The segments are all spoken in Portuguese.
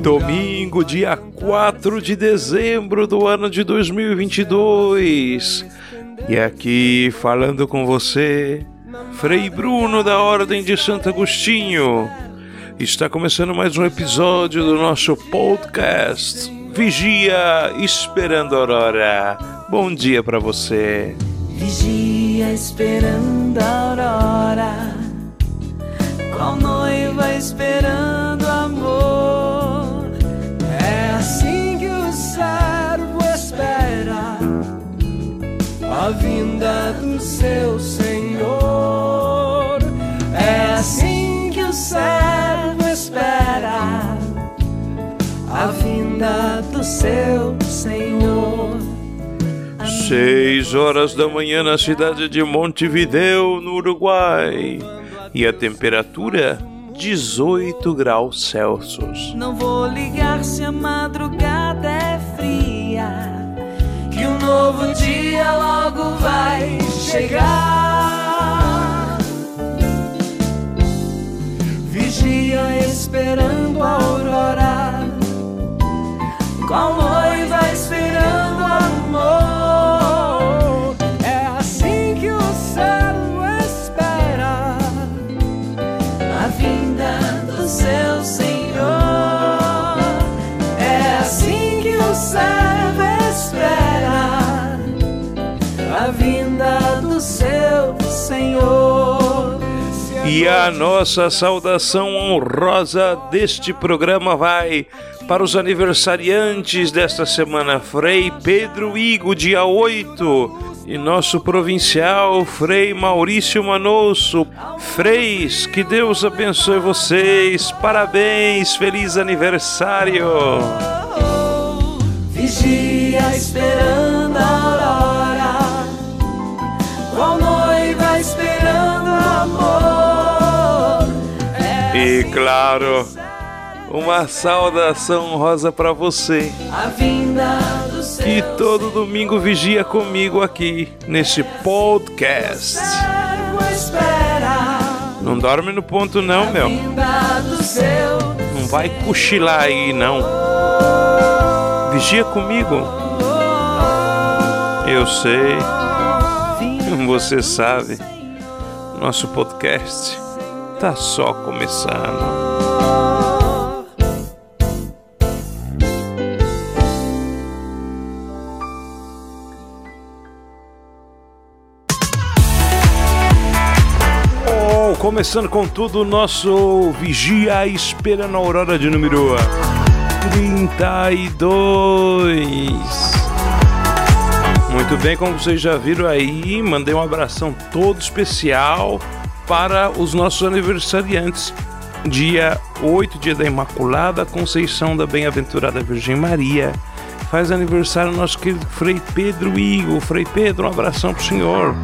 Domingo, dia 4 de dezembro do ano de 2022. E aqui falando com você, Frei Bruno da Ordem de Santo Agostinho. Está começando mais um episódio do nosso podcast Vigia Esperando a Aurora. Bom dia para você. Vigia esperando a aurora, qual noiva esperando amor. É assim que o servo espera a vinda do seu Senhor. É assim que o servo espera a vinda do seu Senhor. Seis horas da manhã na cidade de Montevideo, no Uruguai. E a temperatura 18 graus Celsius. Não vou ligar se a madrugada é fria, que um novo dia logo vai chegar. Vigia esperando a aurora, qual noiva esperando amor. Do seu Senhor. É assim que o servo espera a vinda do seu Senhor. E a nossa saudação honrosa deste programa vai para os aniversariantes desta semana, Frei Pedro Igo, dia 8, e nosso provincial Frei Maurício Manosso. Freis, que Deus abençoe vocês, parabéns, feliz aniversário! Vigia esperando claro, uma saudação honrosa para você. a vinda do seu que todo domingo vigia comigo aqui nesse podcast. Não dorme no ponto não, meu. Não vai cochilar aí não. Vigia comigo. Eu sei, você sabe. Nosso podcast tá só começando. Oh, começando com tudo o nosso Vigia Esperando a Aurora de número 32. Muito bem, como vocês já viram aí, mandei um abração todo especial para os nossos aniversariantes. Dia 8, dia da Imaculada Conceição da Bem-aventurada Virgem Maria. Faz aniversário nosso querido Frei Pedro Igor. Frei Pedro, um abração pro senhor.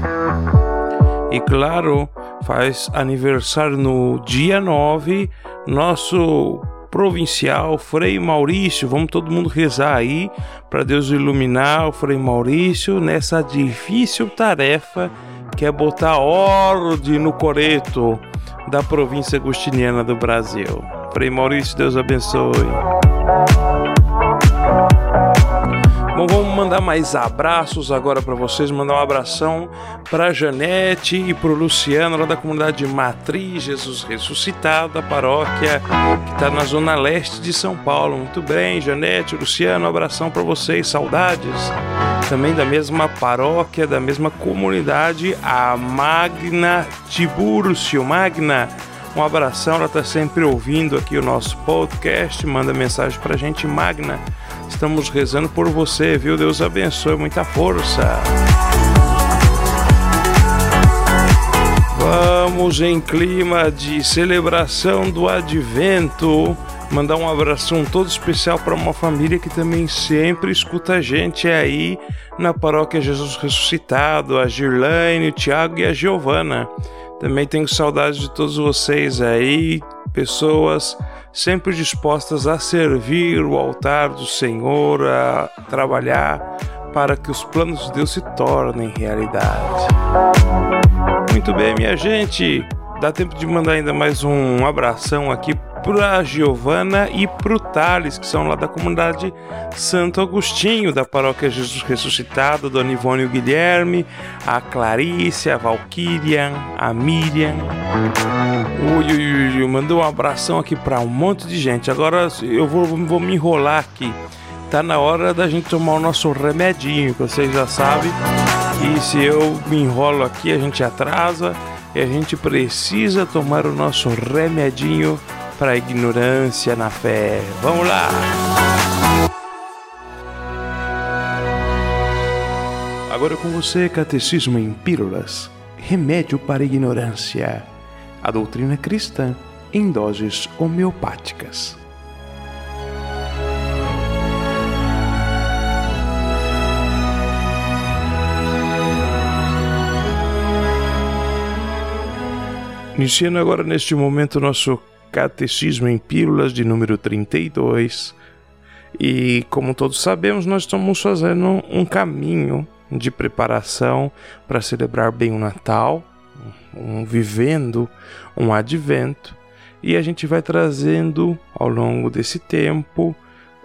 E claro, faz aniversário no dia 9, nosso provincial Frei Maurício. Vamos todo mundo rezar aí para Deus iluminar o Frei Maurício nessa difícil tarefa que é botar ordem no coreto da província agostiniana do Brasil. Frei Maurício, Deus abençoe. Mandar mais abraços agora para vocês. Mandar um abração para Janete e para o Luciano, lá da comunidade Matriz Jesus Ressuscitado, da paróquia que está na zona leste de São Paulo. Muito bem, Janete, Luciano, um abração para vocês, saudades. Também da mesma paróquia, da mesma comunidade, a Magna Tibúrcio. Magna, um abração, ela está sempre ouvindo aqui o nosso podcast, manda mensagem para gente, Magna. Estamos rezando por você, viu? Deus abençoe, muita força. Vamos em clima de celebração do advento Mandar um abração todo especial para uma família que também sempre escuta a gente aí na paróquia Jesus Ressuscitado, a Girlaine, o Tiago e a Giovana. Também tenho saudades de todos vocês aí, pessoas sempre dispostas a servir o altar do Senhor, a trabalhar para que os planos de Deus se tornem realidade. Muito bem, minha gente. Dá tempo de mandar ainda mais um abração aqui para Giovana e para o Thales, que são lá da comunidade Santo Agostinho, da paróquia Jesus Ressuscitado, Dona Ivone e o Guilherme, a Clarice, a Valquíria, a Miriam. Ui, ui, ui, mandou um abração aqui para um monte de gente. Agora eu vou, vou me enrolar aqui. Tá na hora da gente tomar o nosso remedinho, que vocês já sabem. E se eu me enrolo aqui, a gente atrasa e a gente precisa tomar o nosso remedinho para a ignorância na fé. Vamos lá! Agora com você, Catecismo em Pílulas Remédio para a Ignorância. A doutrina cristã em doses homeopáticas. Iniciando agora neste momento nosso Catecismo em Pílulas de número 32. E como todos sabemos, nós estamos fazendo um caminho de preparação para celebrar bem o Natal, um, vivendo um advento, e a gente vai trazendo ao longo desse tempo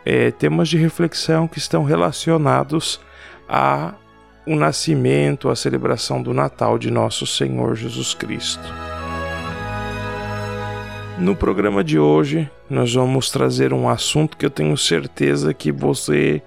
é, temas de reflexão que estão relacionados a o nascimento, a celebração do Natal de nosso Senhor Jesus Cristo. No programa de hoje, nós vamos trazer um assunto que eu tenho certeza que você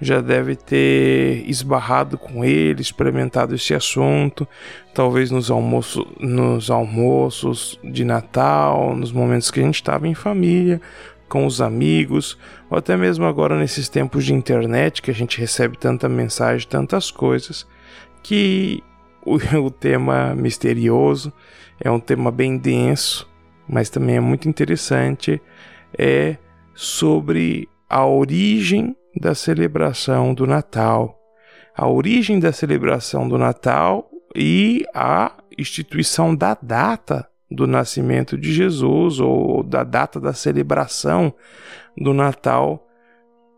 já deve ter esbarrado com ele, experimentado esse assunto, talvez nos, almoço, nos almoços de Natal, nos momentos que a gente estava em família, com os amigos, ou até mesmo agora nesses tempos de internet que a gente recebe tanta mensagem, tantas coisas, que o, o tema misterioso é um tema bem denso mas também é muito interessante, é sobre a origem da celebração do Natal. A origem da celebração do Natal e a instituição da data do nascimento de Jesus ou da data da celebração do Natal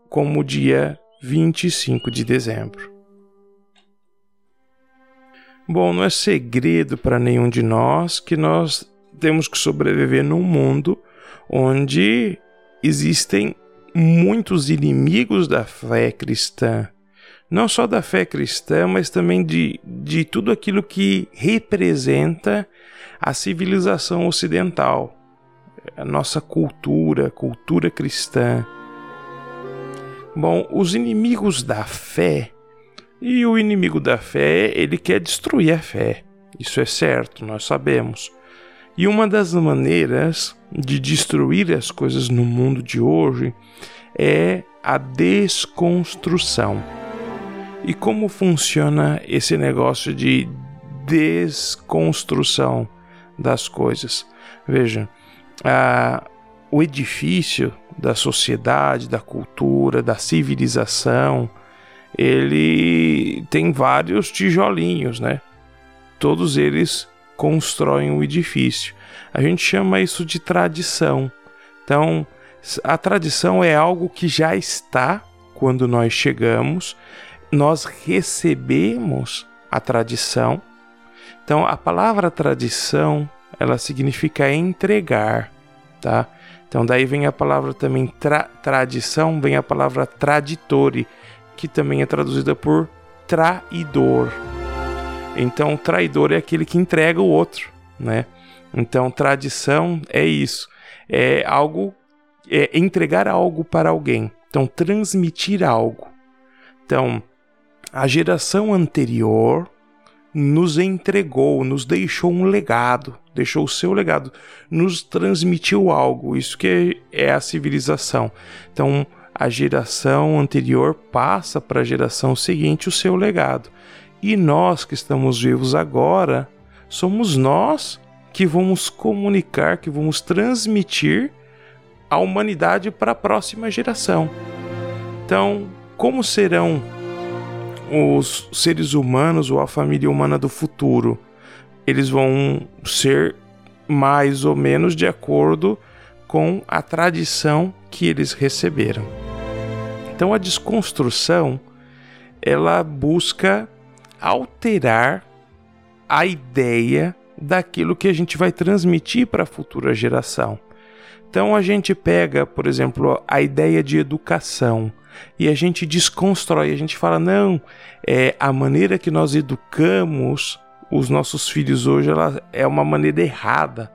como dia 25 de dezembro. Bom, não é segredo para nenhum de nós que nós temos que sobreviver num mundo onde existem muitos inimigos da fé cristã. Não só da fé cristã, mas também de, de tudo aquilo que representa a civilização ocidental, a nossa cultura, cultura cristã. Bom, os inimigos da fé, e o inimigo da fé, ele quer destruir a fé. Isso é certo, nós sabemos. E uma das maneiras de destruir as coisas no mundo de hoje é a desconstrução. E como funciona esse negócio de desconstrução das coisas? Veja, a, o edifício da sociedade, da cultura, da civilização, ele tem vários tijolinhos, né? Todos eles constroem o edifício. A gente chama isso de tradição. Então, a tradição é algo que já está quando nós chegamos, nós recebemos a tradição. Então, a palavra tradição, ela significa entregar, tá? Então, daí vem a palavra também tra tradição, vem a palavra traditore, que também é traduzida por traidor. Então, traidor é aquele que entrega o outro, né? Então, tradição é isso, é algo, é entregar algo para alguém. Então, transmitir algo. Então, a geração anterior nos entregou, nos deixou um legado, deixou o seu legado, nos transmitiu algo. Isso que é a civilização. Então, a geração anterior passa para a geração seguinte o seu legado. E nós que estamos vivos agora, somos nós que vamos comunicar, que vamos transmitir a humanidade para a próxima geração. Então, como serão os seres humanos ou a família humana do futuro? Eles vão ser mais ou menos de acordo com a tradição que eles receberam. Então a desconstrução ela busca alterar a ideia daquilo que a gente vai transmitir para a futura geração. Então a gente pega, por exemplo, a ideia de educação e a gente desconstrói, a gente fala não, é a maneira que nós educamos os nossos filhos hoje ela é uma maneira errada,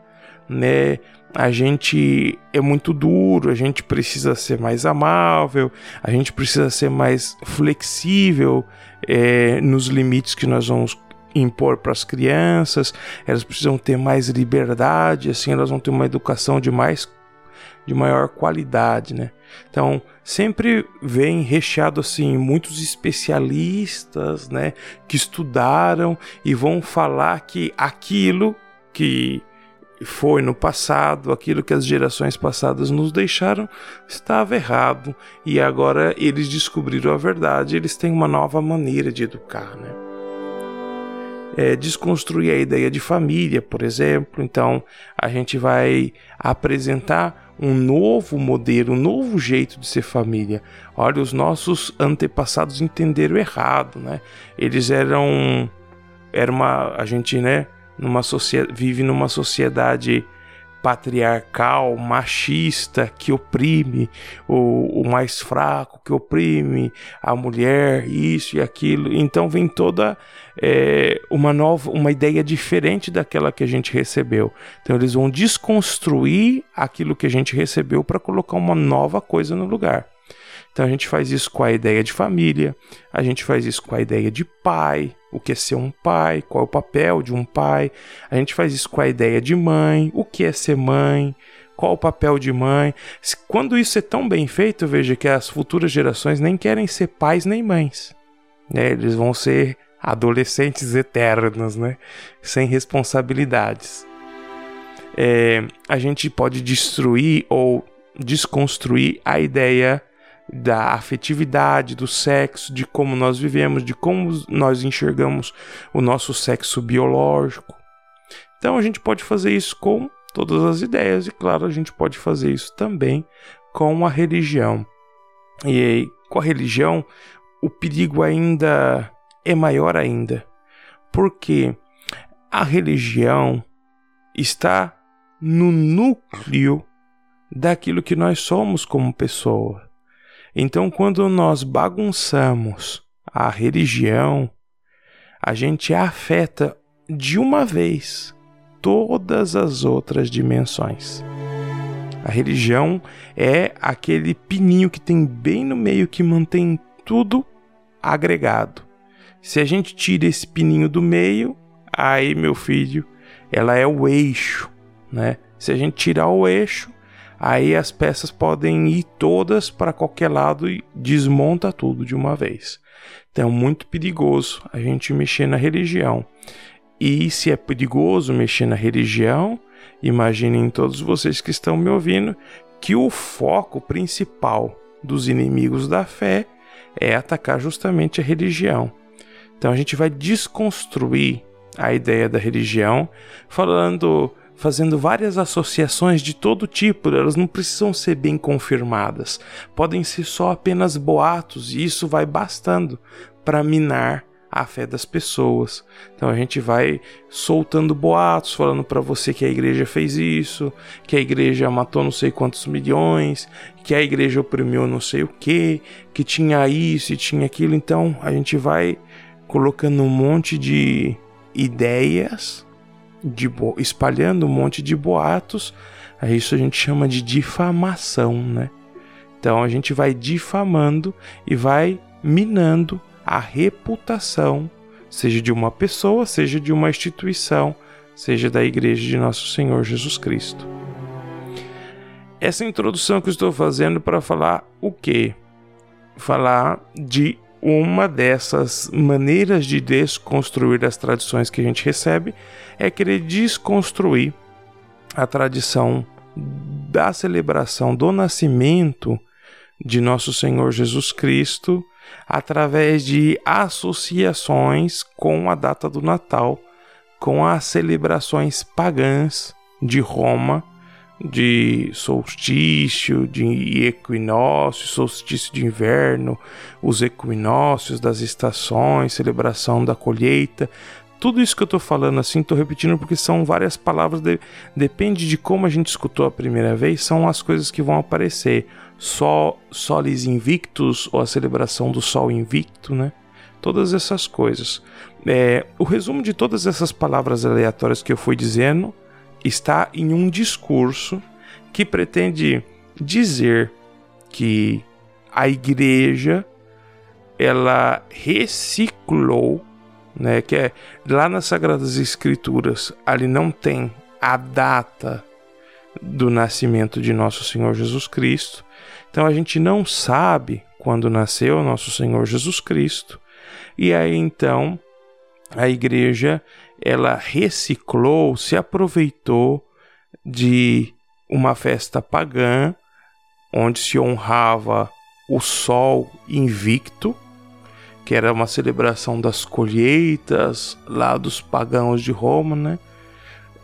né? A gente é muito duro, a gente precisa ser mais amável, a gente precisa ser mais flexível é, nos limites que nós vamos impor para as crianças, elas precisam ter mais liberdade, assim elas vão ter uma educação de mais de maior qualidade, né? Então, sempre vem recheado assim muitos especialistas, né, que estudaram e vão falar que aquilo que foi no passado, aquilo que as gerações passadas nos deixaram, estava errado e agora eles descobriram a verdade, eles têm uma nova maneira de educar, né? É, desconstruir a ideia de família, por exemplo. Então, a gente vai apresentar um novo modelo, um novo jeito de ser família. Olha, os nossos antepassados entenderam errado, né? Eles eram era uma a gente, né, numa vive numa sociedade patriarcal, machista, que oprime o, o mais fraco, que oprime a mulher, isso e aquilo. Então vem toda é, uma nova, uma ideia diferente daquela que a gente recebeu. Então eles vão desconstruir aquilo que a gente recebeu para colocar uma nova coisa no lugar. Então a gente faz isso com a ideia de família, a gente faz isso com a ideia de pai, o que é ser um pai, qual é o papel de um pai, a gente faz isso com a ideia de mãe, o que é ser mãe, qual o papel de mãe. Quando isso é tão bem feito, veja que as futuras gerações nem querem ser pais nem mães. Né? Eles vão ser adolescentes eternos, né? sem responsabilidades. É, a gente pode destruir ou desconstruir a ideia da afetividade, do sexo, de como nós vivemos, de como nós enxergamos o nosso sexo biológico. Então a gente pode fazer isso com todas as ideias e claro, a gente pode fazer isso também com a religião. E aí, com a religião, o perigo ainda é maior ainda, porque a religião está no núcleo daquilo que nós somos como pessoa. Então, quando nós bagunçamos a religião, a gente afeta de uma vez todas as outras dimensões. A religião é aquele pininho que tem bem no meio que mantém tudo agregado. Se a gente tira esse pininho do meio, aí, meu filho, ela é o eixo, né? Se a gente tirar o eixo, aí as peças podem ir todas para qualquer lado e desmonta tudo de uma vez. Então é muito perigoso a gente mexer na religião. E se é perigoso mexer na religião, imaginem todos vocês que estão me ouvindo que o foco principal dos inimigos da fé é atacar justamente a religião. Então a gente vai desconstruir a ideia da religião, falando fazendo várias associações de todo tipo, elas não precisam ser bem confirmadas, podem ser só apenas boatos e isso vai bastando para minar a fé das pessoas. Então a gente vai soltando boatos, falando para você que a igreja fez isso, que a igreja matou não sei quantos milhões, que a igreja oprimiu não sei o que, que tinha isso e tinha aquilo. Então a gente vai colocando um monte de ideias de espalhando um monte de boatos, a isso a gente chama de difamação, né? Então a gente vai difamando e vai minando a reputação, seja de uma pessoa, seja de uma instituição, seja da igreja de nosso Senhor Jesus Cristo. Essa introdução que eu estou fazendo para falar o quê? Falar de uma dessas maneiras de desconstruir as tradições que a gente recebe é querer desconstruir a tradição da celebração do nascimento de nosso Senhor Jesus Cristo através de associações com a data do Natal, com as celebrações pagãs de Roma, de solstício, de equinócio, solstício de inverno, os equinócios das estações, celebração da colheita. Tudo isso que eu estou falando assim, estou repetindo porque são várias palavras, de, depende de como a gente escutou a primeira vez, são as coisas que vão aparecer. Sol, solis invictus, ou a celebração do sol invicto, né? Todas essas coisas. É, o resumo de todas essas palavras aleatórias que eu fui dizendo está em um discurso que pretende dizer que a igreja ela reciclou, né, que é lá nas sagradas escrituras, ali não tem a data do nascimento de nosso Senhor Jesus Cristo. Então a gente não sabe quando nasceu nosso Senhor Jesus Cristo. E aí então a igreja ela reciclou, se aproveitou de uma festa pagã onde se honrava o sol invicto, que era uma celebração das colheitas lá dos pagãos de Roma, né?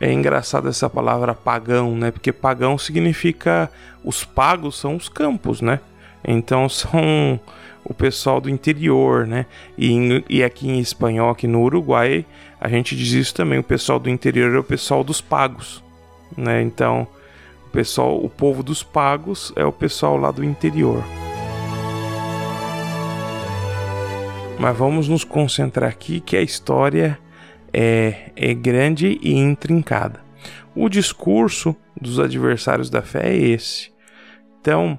É engraçado essa palavra pagão, né? Porque pagão significa os pagos são os campos, né? Então são o pessoal do interior, né? E, e aqui em espanhol, aqui no Uruguai, a gente diz isso também. O pessoal do interior é o pessoal dos pagos, né? Então, o pessoal, o povo dos pagos é o pessoal lá do interior. Mas vamos nos concentrar aqui que a história é, é grande e intrincada. O discurso dos adversários da fé é esse. Então,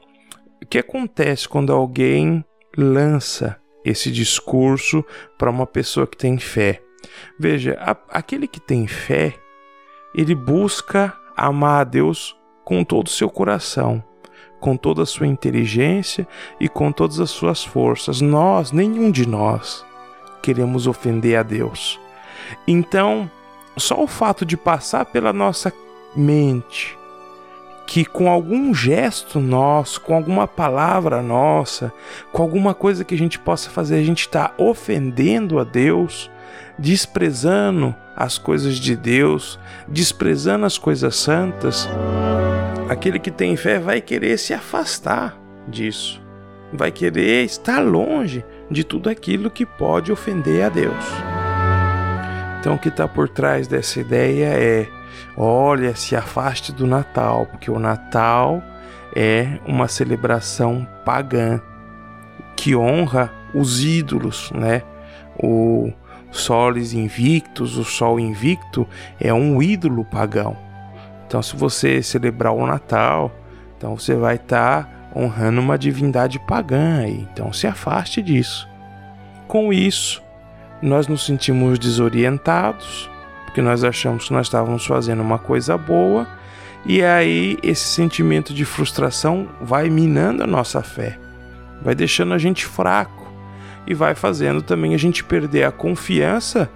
o que acontece quando alguém lança esse discurso para uma pessoa que tem fé. Veja, a, aquele que tem fé, ele busca amar a Deus com todo o seu coração, com toda a sua inteligência e com todas as suas forças. Nós, nenhum de nós, queremos ofender a Deus. Então, só o fato de passar pela nossa mente que com algum gesto nosso, com alguma palavra nossa, com alguma coisa que a gente possa fazer, a gente está ofendendo a Deus, desprezando as coisas de Deus, desprezando as coisas santas, aquele que tem fé vai querer se afastar disso, vai querer estar longe de tudo aquilo que pode ofender a Deus. Então, o que está por trás dessa ideia é Olha, se afaste do Natal, porque o Natal é uma celebração pagã que honra os ídolos, né? O Solis Invictus, o Sol Invicto, é um ídolo pagão. Então, se você celebrar o Natal, então você vai estar tá honrando uma divindade pagã. Então, se afaste disso. Com isso, nós nos sentimos desorientados, porque nós achamos que nós estávamos fazendo uma coisa boa e aí esse sentimento de frustração vai minando a nossa fé, vai deixando a gente fraco e vai fazendo também a gente perder a confiança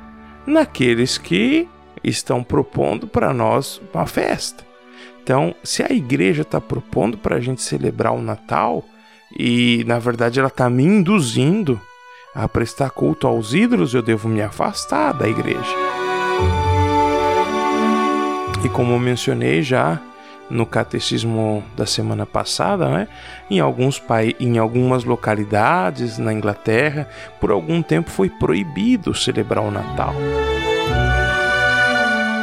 naqueles que estão propondo para nós uma festa. Então, se a igreja está propondo para a gente celebrar o Natal e na verdade ela está me induzindo a prestar culto aos ídolos, eu devo me afastar da igreja. E como mencionei já no catecismo da semana passada, né, em, alguns em algumas localidades na Inglaterra, por algum tempo foi proibido celebrar o Natal.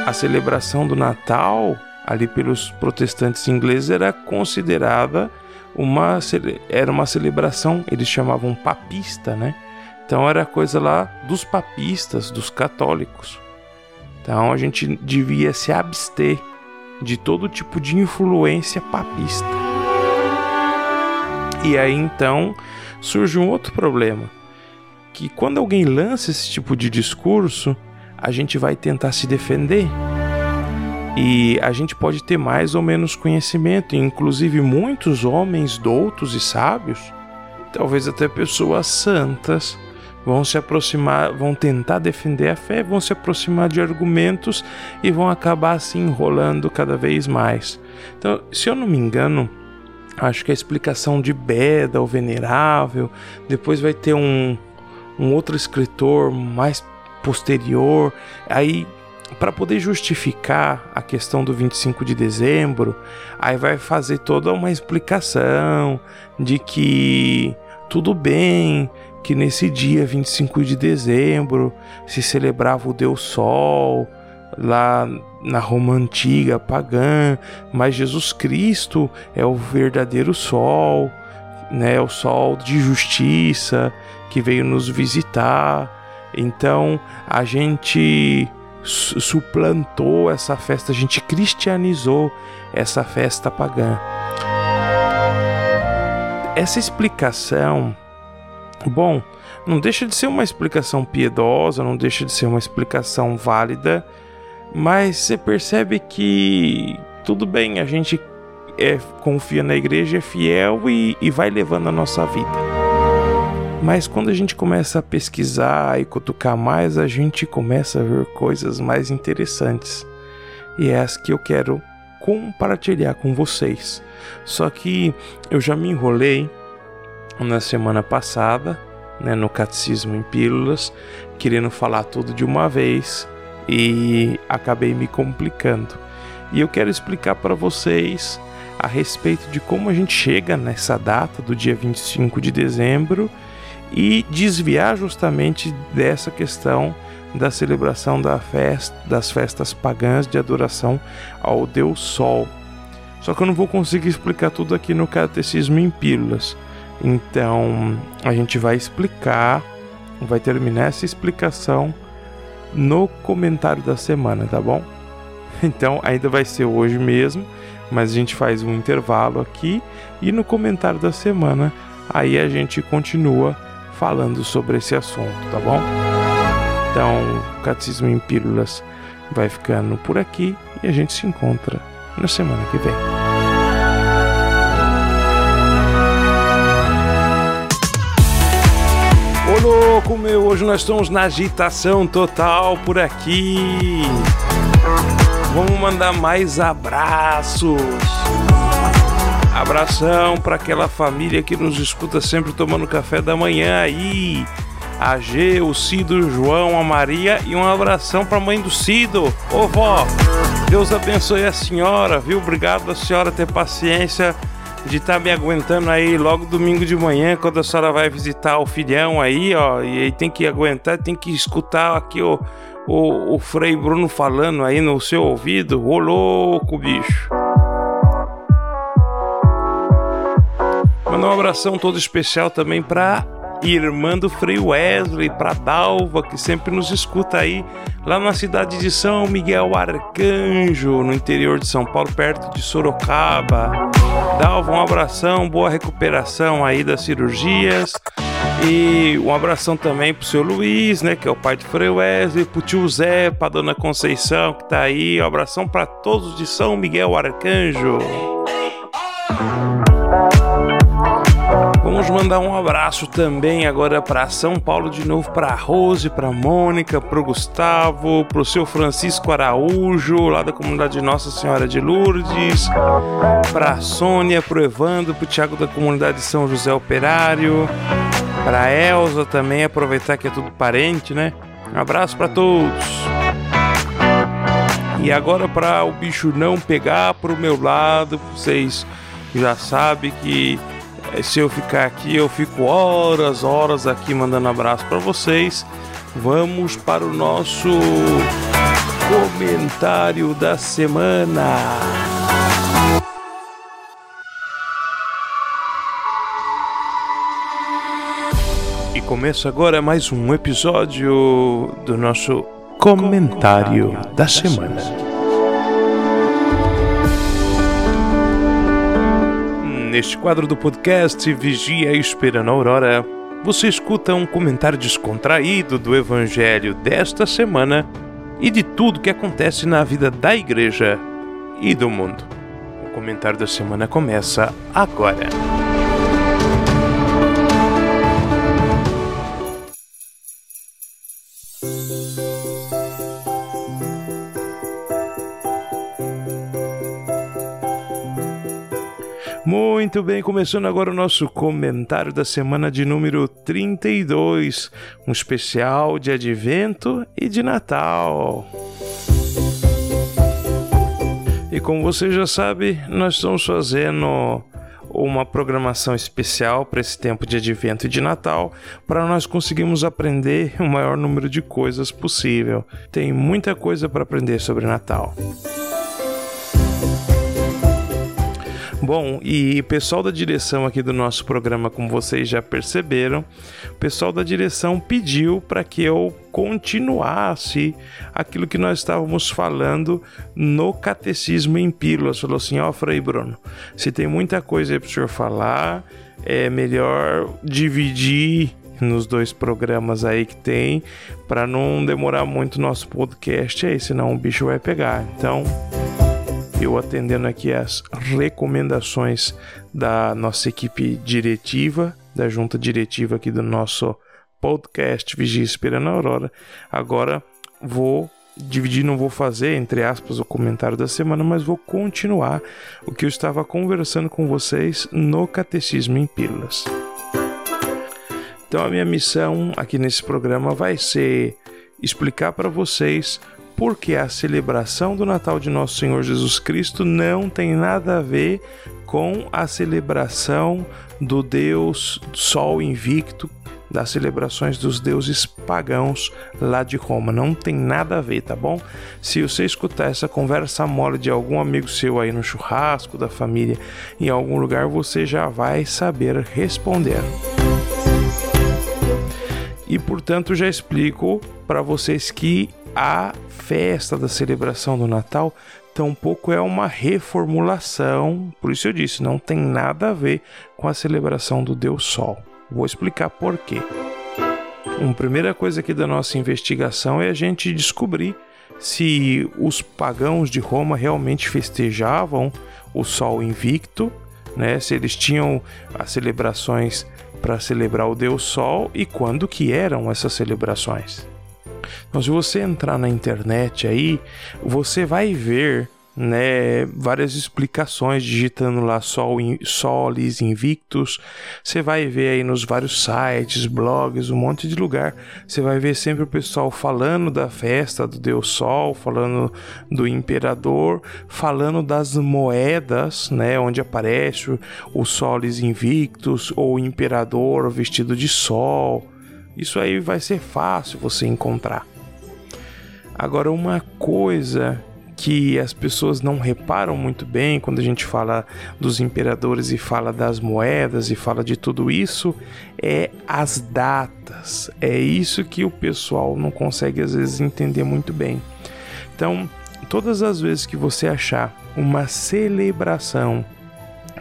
A celebração do Natal, ali pelos protestantes ingleses, era considerada uma, era uma celebração, eles chamavam papista, né? Então era coisa lá dos papistas, dos católicos. Então a gente devia se abster de todo tipo de influência papista. E aí então surge um outro problema, que quando alguém lança esse tipo de discurso, a gente vai tentar se defender. E a gente pode ter mais ou menos conhecimento, inclusive muitos homens doutos e sábios, talvez até pessoas santas, vão se aproximar, vão tentar defender a fé, vão se aproximar de argumentos e vão acabar se enrolando cada vez mais. Então, se eu não me engano, acho que a explicação de Beda, o Venerável, depois vai ter um, um outro escritor mais posterior, aí para poder justificar a questão do 25 de dezembro, aí vai fazer toda uma explicação de que tudo bem, que nesse dia 25 de dezembro se celebrava o Deus Sol lá na Roma antiga pagã, mas Jesus Cristo é o verdadeiro sol, né, o sol de justiça que veio nos visitar. Então, a gente suplantou essa festa, a gente cristianizou essa festa pagã. Essa explicação, bom, não deixa de ser uma explicação piedosa, não deixa de ser uma explicação válida, mas você percebe que tudo bem, a gente é, confia na igreja, é fiel e, e vai levando a nossa vida. Mas quando a gente começa a pesquisar e cutucar mais, a gente começa a ver coisas mais interessantes. E é as que eu quero compartilhar com vocês. Só que eu já me enrolei na semana passada, né, no Catecismo em Pílulas, querendo falar tudo de uma vez e acabei me complicando. E eu quero explicar para vocês a respeito de como a gente chega nessa data do dia 25 de dezembro e desviar justamente dessa questão da celebração da festa, das festas pagãs de adoração ao Deus Sol. Só que eu não vou conseguir explicar tudo aqui no Catecismo em Pílulas. Então a gente vai explicar, vai terminar essa explicação no comentário da semana, tá bom? Então ainda vai ser hoje mesmo, mas a gente faz um intervalo aqui e no comentário da semana aí a gente continua falando sobre esse assunto, tá bom? Então, o Catecismo em Pílulas vai ficando por aqui e a gente se encontra na semana que vem. Louco meu, hoje nós estamos na agitação total por aqui. Vamos mandar mais abraços. Abração para aquela família que nos escuta sempre tomando café da manhã aí. A G, o Cido, o João, a Maria e um abração para a mãe do Cido. Ô vó, Deus abençoe a senhora, viu? Obrigado a senhora ter paciência de estar tá me aguentando aí logo domingo de manhã, quando a senhora vai visitar o filhão aí, ó. E aí tem que aguentar, tem que escutar aqui o, o, o Frei Bruno falando aí no seu ouvido. Ô louco, bicho. Mandar um abração todo especial também para irmã do Frei Wesley, para Dalva, que sempre nos escuta aí, lá na cidade de São Miguel Arcanjo, no interior de São Paulo, perto de Sorocaba. Dalva, um abração, boa recuperação aí das cirurgias. E um abração também pro seu Luiz, né, que é o pai do Frei Wesley, pro tio Zé, pra dona Conceição, que tá aí. Um abração para todos de São Miguel Arcanjo. Mandar um abraço também agora para São Paulo de novo, para Rose, para Mônica, para o Gustavo, para o seu Francisco Araújo, lá da comunidade Nossa Senhora de Lourdes, para Sônia, para o Evandro, para o Tiago da comunidade São José Operário, para a Elza também, aproveitar que é tudo parente, né? Um abraço para todos. E agora para o bicho não pegar pro meu lado, vocês já sabem que se eu ficar aqui, eu fico horas, horas aqui mandando abraço para vocês. Vamos para o nosso comentário da semana. E começa agora mais um episódio do nosso comentário da semana. Neste quadro do podcast Vigia e Espera na Aurora, você escuta um comentário descontraído do Evangelho desta semana e de tudo que acontece na vida da igreja e do mundo. O comentário da semana começa agora. Muito bem, começando agora o nosso comentário da semana de número 32, um especial de advento e de Natal. E como você já sabe, nós estamos fazendo uma programação especial para esse tempo de advento e de Natal, para nós conseguirmos aprender o maior número de coisas possível. Tem muita coisa para aprender sobre Natal. Bom, e pessoal da direção aqui do nosso programa, como vocês já perceberam, o pessoal da direção pediu para que eu continuasse aquilo que nós estávamos falando no Catecismo em Pílulas. Falou assim: Ó, oh, Frei Bruno, se tem muita coisa aí para o senhor falar, é melhor dividir nos dois programas aí que tem para não demorar muito nosso podcast aí, senão o bicho vai pegar. Então eu atendendo aqui as recomendações da nossa equipe diretiva, da junta diretiva aqui do nosso podcast Vigia Esperando a Aurora. Agora vou dividir, não vou fazer, entre aspas, o comentário da semana, mas vou continuar o que eu estava conversando com vocês no Catecismo em Pílulas. Então, a minha missão aqui nesse programa vai ser explicar para vocês porque a celebração do Natal de Nosso Senhor Jesus Cristo não tem nada a ver com a celebração do Deus Sol Invicto, das celebrações dos deuses pagãos lá de Roma. Não tem nada a ver, tá bom? Se você escutar essa conversa mole de algum amigo seu aí no churrasco da família, em algum lugar, você já vai saber responder. E portanto já explico para vocês que a festa da celebração do Natal tampouco é uma reformulação, por isso eu disse, não tem nada a ver com a celebração do Deus Sol. Vou explicar por quê. Uma primeira coisa aqui da nossa investigação é a gente descobrir se os pagãos de Roma realmente festejavam o Sol invicto, né? Se eles tinham as celebrações para celebrar o Deus Sol e quando que eram essas celebrações. Então, se você entrar na internet aí, você vai ver né, várias explicações digitando lá Sol, Solis Invictus. Você vai ver aí nos vários sites, blogs, um monte de lugar. Você vai ver sempre o pessoal falando da festa do Deus Sol, falando do imperador, falando das moedas, né, onde aparece o Solis Invictus ou o imperador vestido de sol. Isso aí vai ser fácil você encontrar. Agora, uma coisa que as pessoas não reparam muito bem quando a gente fala dos imperadores e fala das moedas e fala de tudo isso é as datas. É isso que o pessoal não consegue às vezes entender muito bem. Então, todas as vezes que você achar uma celebração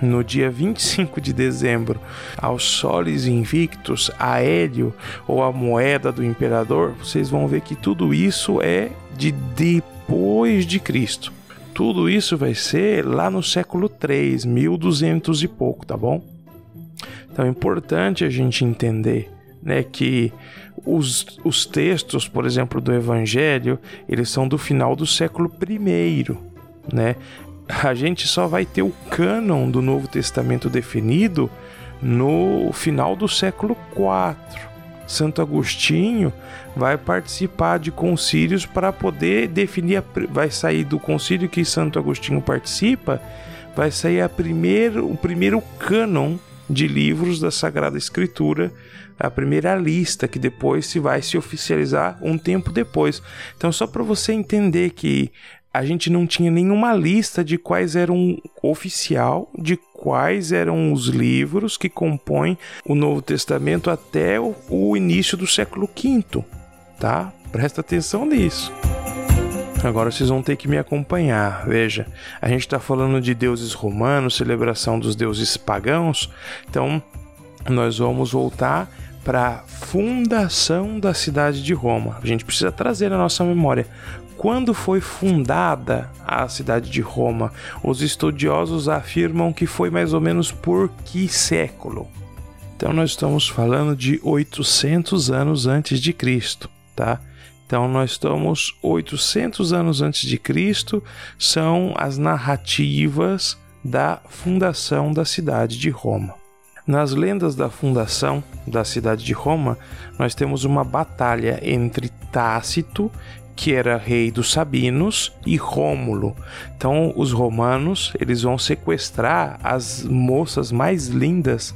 no dia 25 de dezembro, aos soles invictos, a Hélio ou a moeda do imperador, vocês vão ver que tudo isso é de depois de Cristo. Tudo isso vai ser lá no século 3, 1200 e pouco, tá bom? Então é importante a gente entender né, que os, os textos, por exemplo, do Evangelho, eles são do final do século I, né? A gente só vai ter o cânon do Novo Testamento definido no final do século IV. Santo Agostinho vai participar de concílios para poder definir, a, vai sair do concílio que Santo Agostinho participa, vai sair a primeiro, o primeiro cânon de livros da Sagrada Escritura, a primeira lista que depois se vai se oficializar um tempo depois. Então só para você entender que a gente não tinha nenhuma lista de quais eram oficial, de quais eram os livros que compõem o Novo Testamento até o, o início do século V, tá? Presta atenção nisso. Agora vocês vão ter que me acompanhar. Veja, a gente está falando de deuses romanos, celebração dos deuses pagãos, então nós vamos voltar para a fundação da cidade de Roma. A gente precisa trazer na nossa memória quando foi fundada a cidade de Roma? Os estudiosos afirmam que foi mais ou menos por que século? Então nós estamos falando de 800 anos antes de Cristo, tá? Então nós estamos 800 anos antes de Cristo, são as narrativas da fundação da cidade de Roma. Nas lendas da fundação da cidade de Roma, nós temos uma batalha entre Tácito que era rei dos Sabinos, e Rômulo. Então, os romanos eles vão sequestrar as moças mais lindas,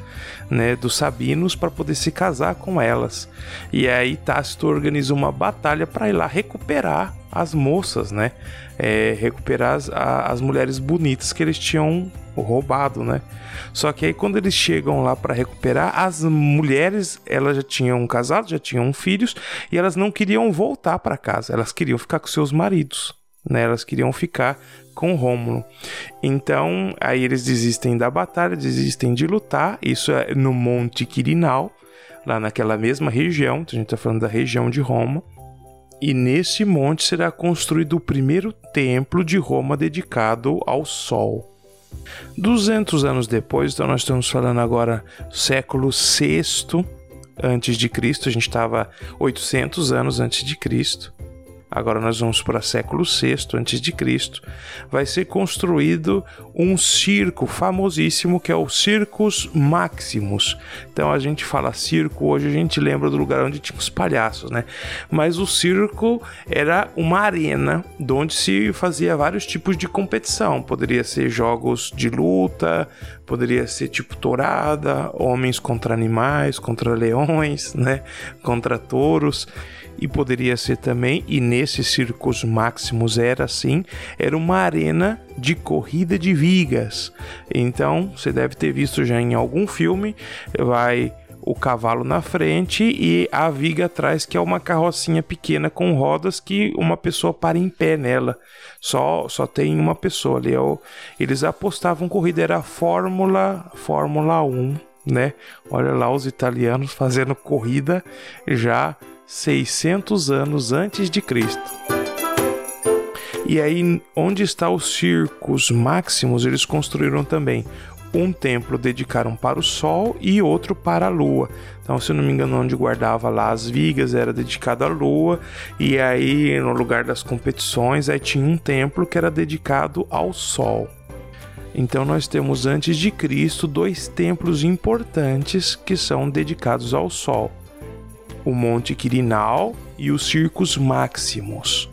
né, dos Sabinos para poder se casar com elas. E aí Tácito organiza uma batalha para ir lá recuperar as moças, né, é, recuperar as, a, as mulheres bonitas que eles tinham roubado, né? Só que aí quando eles chegam lá para recuperar, as mulheres, elas já tinham casado, já tinham filhos e elas não queriam voltar para casa, elas queriam ficar com seus maridos, né? Elas queriam ficar com Rômulo. Então, aí eles desistem da batalha, desistem de lutar. Isso é no Monte Quirinal, lá naquela mesma região, a gente está falando da região de Roma. E nesse monte será construído o primeiro templo de Roma dedicado ao Sol. 200 anos depois, então nós estamos falando agora século VI antes de Cristo, a gente estava 800 anos antes de Cristo agora nós vamos para século VI a.C., vai ser construído um circo famosíssimo que é o Circus Maximus. Então a gente fala circo, hoje a gente lembra do lugar onde tinha os palhaços, né? Mas o circo era uma arena onde se fazia vários tipos de competição. Poderia ser jogos de luta, poderia ser tipo tourada, homens contra animais, contra leões, né? Contra touros e poderia ser também, e nesses circos máximos era assim, era uma arena de corrida de vigas. Então, você deve ter visto já em algum filme, vai o cavalo na frente e a viga atrás, que é uma carrocinha pequena com rodas que uma pessoa para em pé nela. Só só tem uma pessoa ali. É eles apostavam corrida, era a Fórmula, Fórmula 1, né? Olha lá os italianos fazendo corrida já 600 anos antes de Cristo. E aí, onde está os circos máximos, eles construíram também um templo dedicaram para o sol e outro para a lua. Então, se não me engano, onde guardava lá as vigas era dedicado à lua, e aí no lugar das competições aí tinha um templo que era dedicado ao sol. Então nós temos antes de Cristo dois templos importantes que são dedicados ao sol o Monte Quirinal e os Circos Máximos.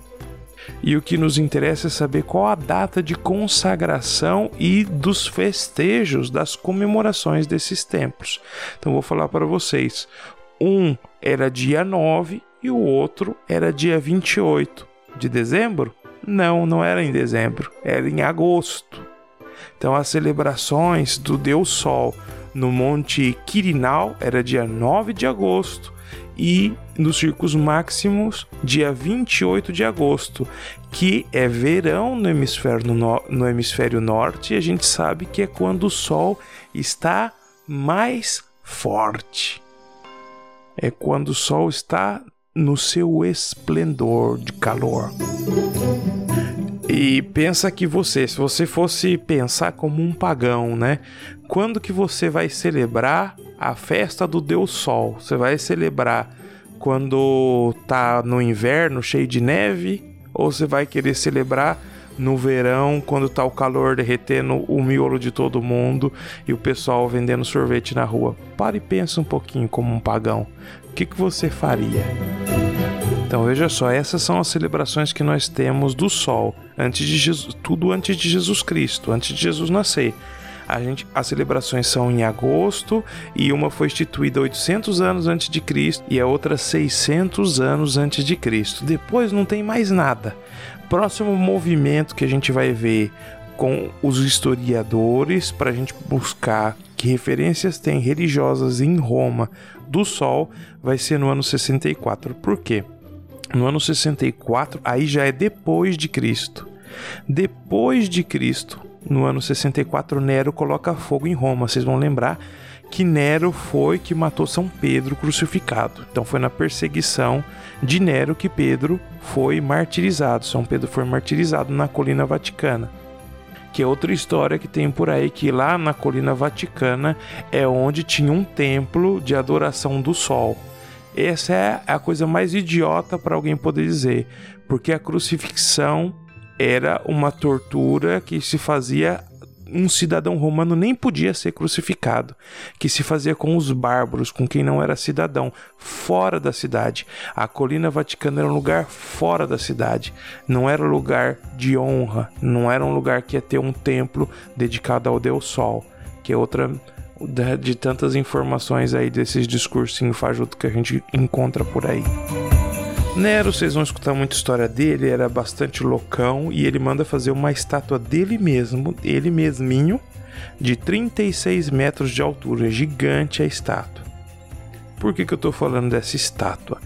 E o que nos interessa é saber qual a data de consagração e dos festejos das comemorações desses templos. Então vou falar para vocês. Um era dia 9 e o outro era dia 28 de dezembro? Não, não era em dezembro, era em agosto. Então as celebrações do Deus Sol no Monte Quirinal era dia 9 de agosto e nos circos máximos, dia 28 de agosto, que é verão no hemisfério, no, no hemisfério norte, e a gente sabe que é quando o sol está mais forte. É quando o sol está no seu esplendor de calor. E pensa que você, se você fosse pensar como um pagão, né? Quando que você vai celebrar a festa do Deus Sol? Você vai celebrar quando tá no inverno, cheio de neve, ou você vai querer celebrar no verão, quando tá o calor derretendo o miolo de todo mundo e o pessoal vendendo sorvete na rua? Pare e pensa um pouquinho como um pagão. O que, que você faria? Então veja só, essas são as celebrações que nós temos do sol, antes de Jesus, tudo antes de Jesus Cristo, antes de Jesus nascer. A gente, as celebrações são em agosto e uma foi instituída 800 anos antes de Cristo e a outra 600 anos antes de Cristo. Depois não tem mais nada. Próximo movimento que a gente vai ver com os historiadores para a gente buscar que referências tem religiosas em Roma do Sol vai ser no ano 64. Por quê? no ano 64, aí já é depois de Cristo. Depois de Cristo, no ano 64, Nero coloca fogo em Roma. Vocês vão lembrar que Nero foi que matou São Pedro crucificado. Então foi na perseguição de Nero que Pedro foi martirizado. São Pedro foi martirizado na colina vaticana. Que é outra história que tem por aí que lá na colina vaticana é onde tinha um templo de adoração do sol. Essa é a coisa mais idiota para alguém poder dizer, porque a crucifixão era uma tortura que se fazia um cidadão romano nem podia ser crucificado, que se fazia com os bárbaros, com quem não era cidadão, fora da cidade. A colina vaticana era um lugar fora da cidade, não era lugar de honra, não era um lugar que ia ter um templo dedicado ao Deus Sol, que é outra de tantas informações aí desses discursinhos fajutos que a gente encontra por aí. Nero, vocês vão escutar muita história dele, era bastante loucão e ele manda fazer uma estátua dele mesmo, ele mesminho, de 36 metros de altura, gigante a estátua. Por que, que eu estou falando dessa estátua?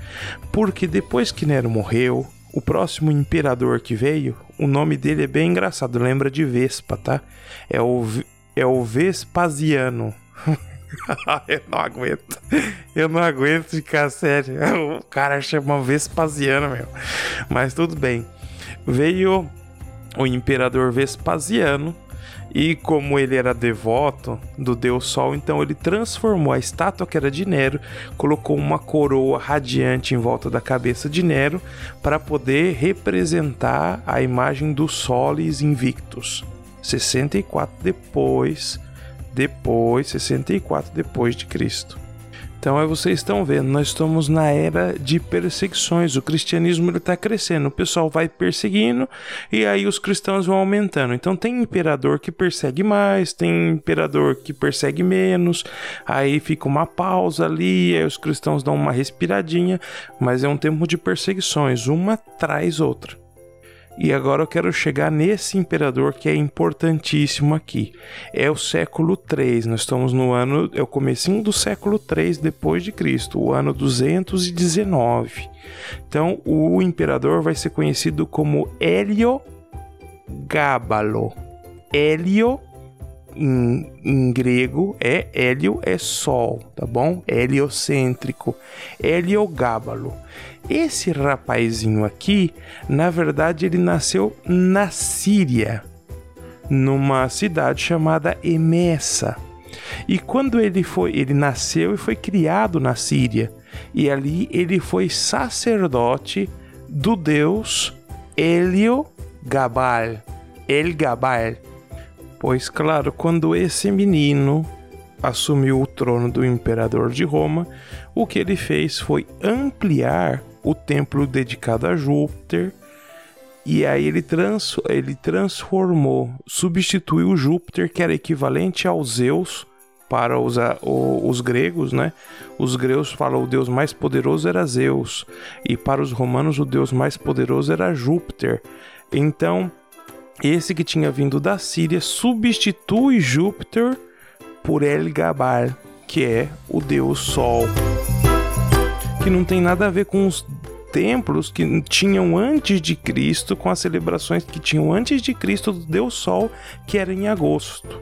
Porque depois que Nero morreu, o próximo imperador que veio, o nome dele é bem engraçado, lembra de Vespa, tá? É o, é o Vespasiano. eu não aguento. Eu não aguento ficar sério. O cara chama Vespasiano, meu. Mas tudo bem. Veio o imperador Vespasiano e como ele era devoto do deus Sol, então ele transformou a estátua que era de Nero, colocou uma coroa radiante em volta da cabeça de Nero para poder representar a imagem do Solis Invictus. 64 depois depois, 64 depois de Cristo. Então, aí vocês estão vendo, nós estamos na era de perseguições. O cristianismo está crescendo, o pessoal vai perseguindo e aí os cristãos vão aumentando. Então, tem imperador que persegue mais, tem imperador que persegue menos. Aí fica uma pausa ali, aí os cristãos dão uma respiradinha, mas é um tempo de perseguições, uma traz outra. E agora eu quero chegar nesse imperador que é importantíssimo aqui. É o século 3. Nós estamos no ano, é o comecinho do século 3 depois de Cristo, o ano 219. Então, o imperador vai ser conhecido como Hélio Gábalo. Hélio em, em, grego é Hélio é sol, tá bom? Heliocêntrico. Heliogábalo. Esse rapazinho aqui, na verdade, ele nasceu na Síria, numa cidade chamada Emesa. E quando ele foi, ele nasceu e foi criado na Síria, e ali ele foi sacerdote do deus Helio Gabal, El Gabal. Pois claro, quando esse menino assumiu o trono do imperador de Roma, o que ele fez foi ampliar o templo dedicado a Júpiter. E aí ele, trans, ele transformou, substituiu Júpiter, que era equivalente ao Zeus para os, o, os gregos, né? Os gregos falam o deus mais poderoso era Zeus, e para os romanos o deus mais poderoso era Júpiter. Então, esse que tinha vindo da Síria substitui Júpiter por El Gabar, que é o deus Sol que não tem nada a ver com os templos que tinham antes de Cristo, com as celebrações que tinham antes de Cristo do Deus Sol, que era em agosto.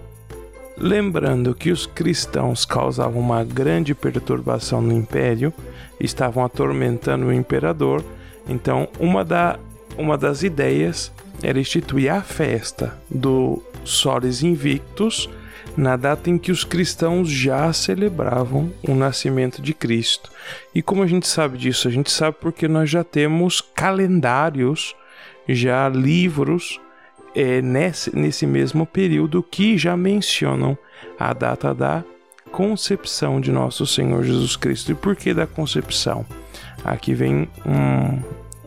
Lembrando que os cristãos causavam uma grande perturbação no império, estavam atormentando o imperador, então uma, da, uma das ideias era instituir a festa do Solis Invictus na data em que os cristãos já celebravam o nascimento de Cristo. E como a gente sabe disso? A gente sabe porque nós já temos calendários, já livros é, nesse, nesse mesmo período que já mencionam a data da concepção de nosso Senhor Jesus Cristo. E por que da concepção? Aqui vem um,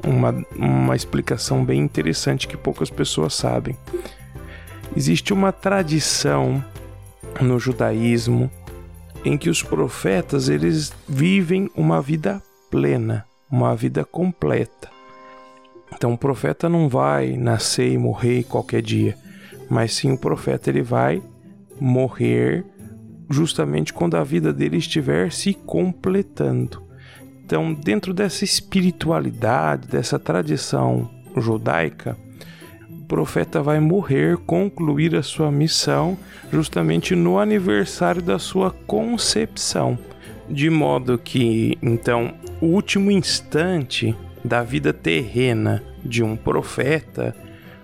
uma, uma explicação bem interessante que poucas pessoas sabem. Existe uma tradição no judaísmo em que os profetas eles vivem uma vida plena, uma vida completa. Então o profeta não vai nascer e morrer qualquer dia, mas sim o profeta ele vai morrer justamente quando a vida dele estiver se completando. Então, dentro dessa espiritualidade, dessa tradição judaica, profeta vai morrer, concluir a sua missão justamente no aniversário da sua concepção, de modo que então o último instante da vida terrena de um profeta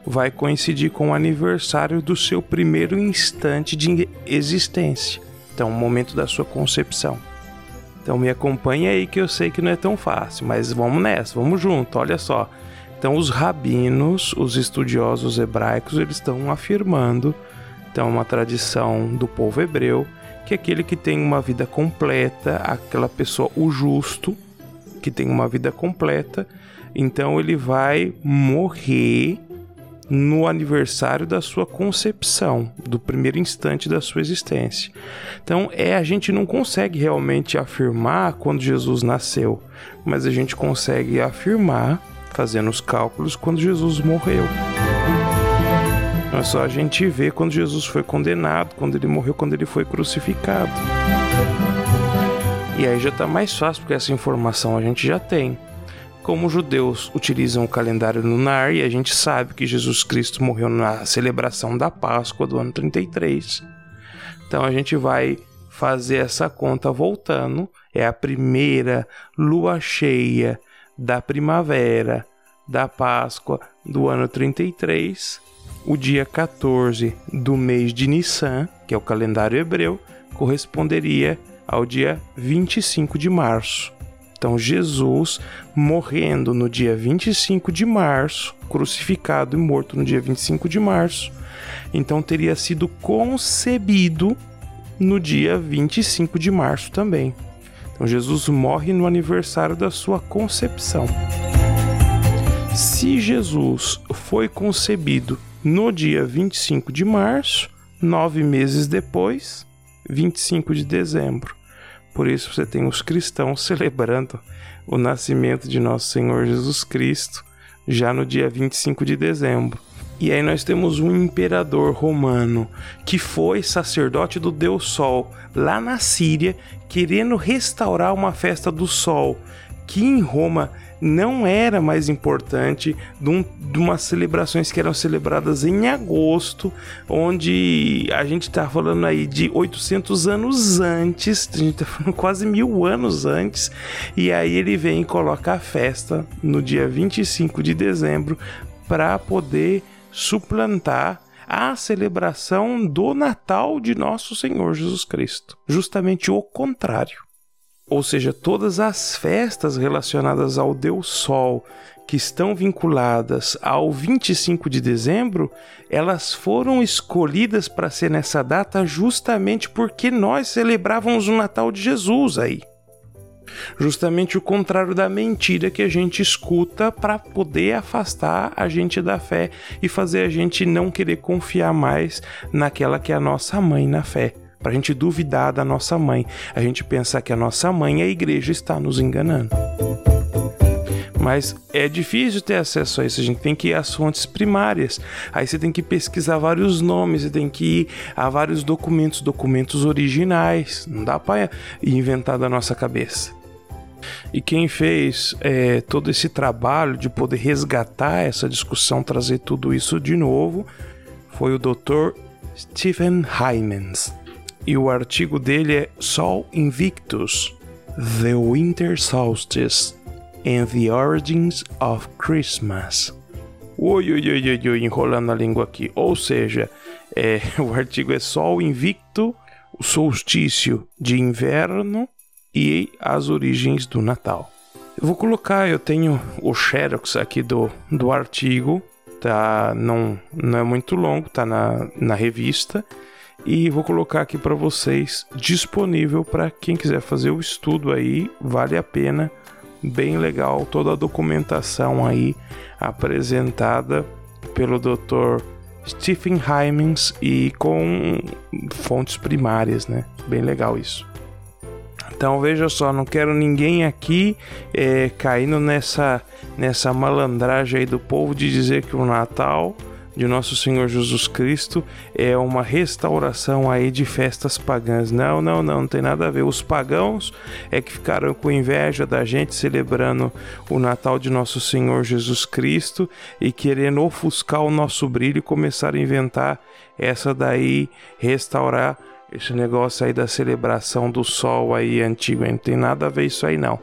vai coincidir com o aniversário do seu primeiro instante de existência. Então, o momento da sua concepção. Então me acompanha aí que eu sei que não é tão fácil, mas vamos nessa, vamos junto, olha só. Então os rabinos, os estudiosos hebraicos, eles estão afirmando, Então, uma tradição do povo hebreu que aquele que tem uma vida completa, aquela pessoa, o justo, que tem uma vida completa, então ele vai morrer no aniversário da sua concepção, do primeiro instante da sua existência. Então, é a gente não consegue realmente afirmar quando Jesus nasceu, mas a gente consegue afirmar fazendo os cálculos quando Jesus morreu. É só a gente ver quando Jesus foi condenado, quando ele morreu, quando ele foi crucificado. E aí já está mais fácil, porque essa informação a gente já tem. Como os judeus utilizam o calendário lunar e a gente sabe que Jesus Cristo morreu na celebração da Páscoa do ano 33. Então a gente vai fazer essa conta voltando. É a primeira lua cheia da primavera da Páscoa do ano 33 o dia 14 do mês de Nissan, que é o calendário hebreu, corresponderia ao dia 25 de março. Então, Jesus morrendo no dia 25 de março, crucificado e morto no dia 25 de março, então teria sido concebido no dia 25 de março também. Então, Jesus morre no aniversário da sua concepção. Se Jesus foi concebido no dia 25 de março, nove meses depois, 25 de dezembro. Por isso você tem os cristãos celebrando o nascimento de nosso Senhor Jesus Cristo já no dia 25 de dezembro. E aí nós temos um imperador romano que foi sacerdote do deus Sol lá na Síria, querendo restaurar uma festa do Sol, que em Roma não era mais importante de, um, de umas celebrações que eram celebradas em agosto, onde a gente está falando aí de 800 anos antes, a gente está falando quase mil anos antes, e aí ele vem e coloca a festa no dia 25 de dezembro para poder suplantar a celebração do Natal de nosso Senhor Jesus Cristo. Justamente o contrário. Ou seja, todas as festas relacionadas ao Deus Sol que estão vinculadas ao 25 de dezembro, elas foram escolhidas para ser nessa data justamente porque nós celebrávamos o Natal de Jesus aí. Justamente o contrário da mentira que a gente escuta para poder afastar a gente da fé e fazer a gente não querer confiar mais naquela que é a nossa mãe na fé para a gente duvidar da nossa mãe, a gente pensar que a nossa mãe, a igreja, está nos enganando. Mas é difícil ter acesso a isso, a gente tem que ir às fontes primárias. Aí você tem que pesquisar vários nomes, você tem que ir a vários documentos, documentos originais. Não dá para inventar da nossa cabeça. E quem fez é, todo esse trabalho de poder resgatar essa discussão, trazer tudo isso de novo, foi o Dr. Stephen Hymans e o artigo dele é Sol Invictus: The Winter Solstice and the Origins of Christmas. Oi, oi, oi, oi, enrolando a língua aqui. Ou seja, é, o artigo é Sol Invicto, o solstício de inverno e as origens do Natal. Eu vou colocar, eu tenho o xerox aqui do, do artigo, tá? Não, não é muito longo, tá na, na revista e vou colocar aqui para vocês disponível para quem quiser fazer o estudo aí, vale a pena, bem legal toda a documentação aí apresentada pelo Dr. Stephen Hymans e com fontes primárias, né? Bem legal isso. Então veja só, não quero ninguém aqui é, caindo nessa nessa malandragem aí do povo de dizer que o Natal de nosso Senhor Jesus Cristo é uma restauração aí de festas pagãs. Não, não, não, não tem nada a ver. Os pagãos é que ficaram com inveja da gente celebrando o Natal de nosso Senhor Jesus Cristo e querendo ofuscar o nosso brilho e começar a inventar essa daí, restaurar esse negócio aí da celebração do sol aí antigo. Não tem nada a ver isso aí não.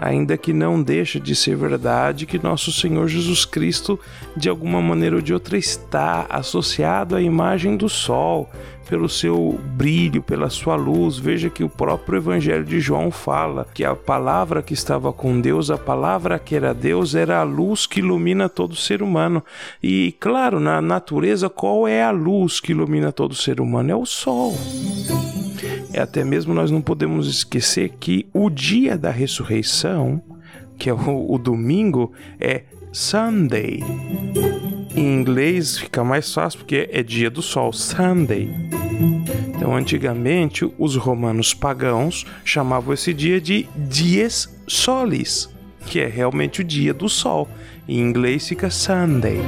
ainda que não deixa de ser verdade que nosso Senhor Jesus Cristo, de alguma maneira ou de outra, está associado à imagem do sol, pelo seu brilho, pela sua luz. Veja que o próprio Evangelho de João fala que a palavra que estava com Deus, a palavra que era Deus, era a luz que ilumina todo ser humano. E, claro, na natureza, qual é a luz que ilumina todo ser humano? É o sol. É até mesmo nós não podemos esquecer que o dia da ressurreição, que é o, o domingo, é Sunday. Em inglês fica mais fácil porque é dia do sol, Sunday. Então, antigamente, os romanos pagãos chamavam esse dia de dies solis, que é realmente o dia do sol. Em inglês fica Sunday.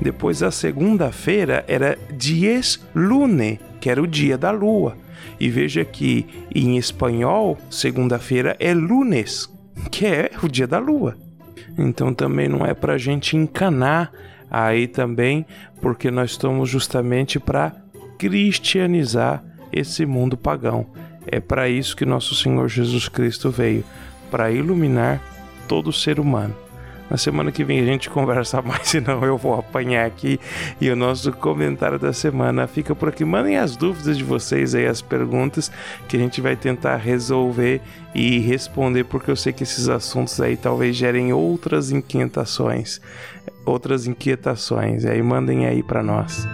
Depois, a segunda-feira era dies lune, que era o dia da lua. E veja que em espanhol, segunda-feira é lunes, que é o dia da lua. Então também não é para a gente encanar aí também, porque nós estamos justamente para cristianizar esse mundo pagão. É para isso que nosso Senhor Jesus Cristo veio, para iluminar todo ser humano. Na semana que vem a gente conversa mais, senão eu vou apanhar aqui. E o nosso comentário da semana fica por aqui. Mandem as dúvidas de vocês aí, as perguntas, que a gente vai tentar resolver e responder, porque eu sei que esses assuntos aí talvez gerem outras inquietações. Outras inquietações. Aí mandem aí para nós.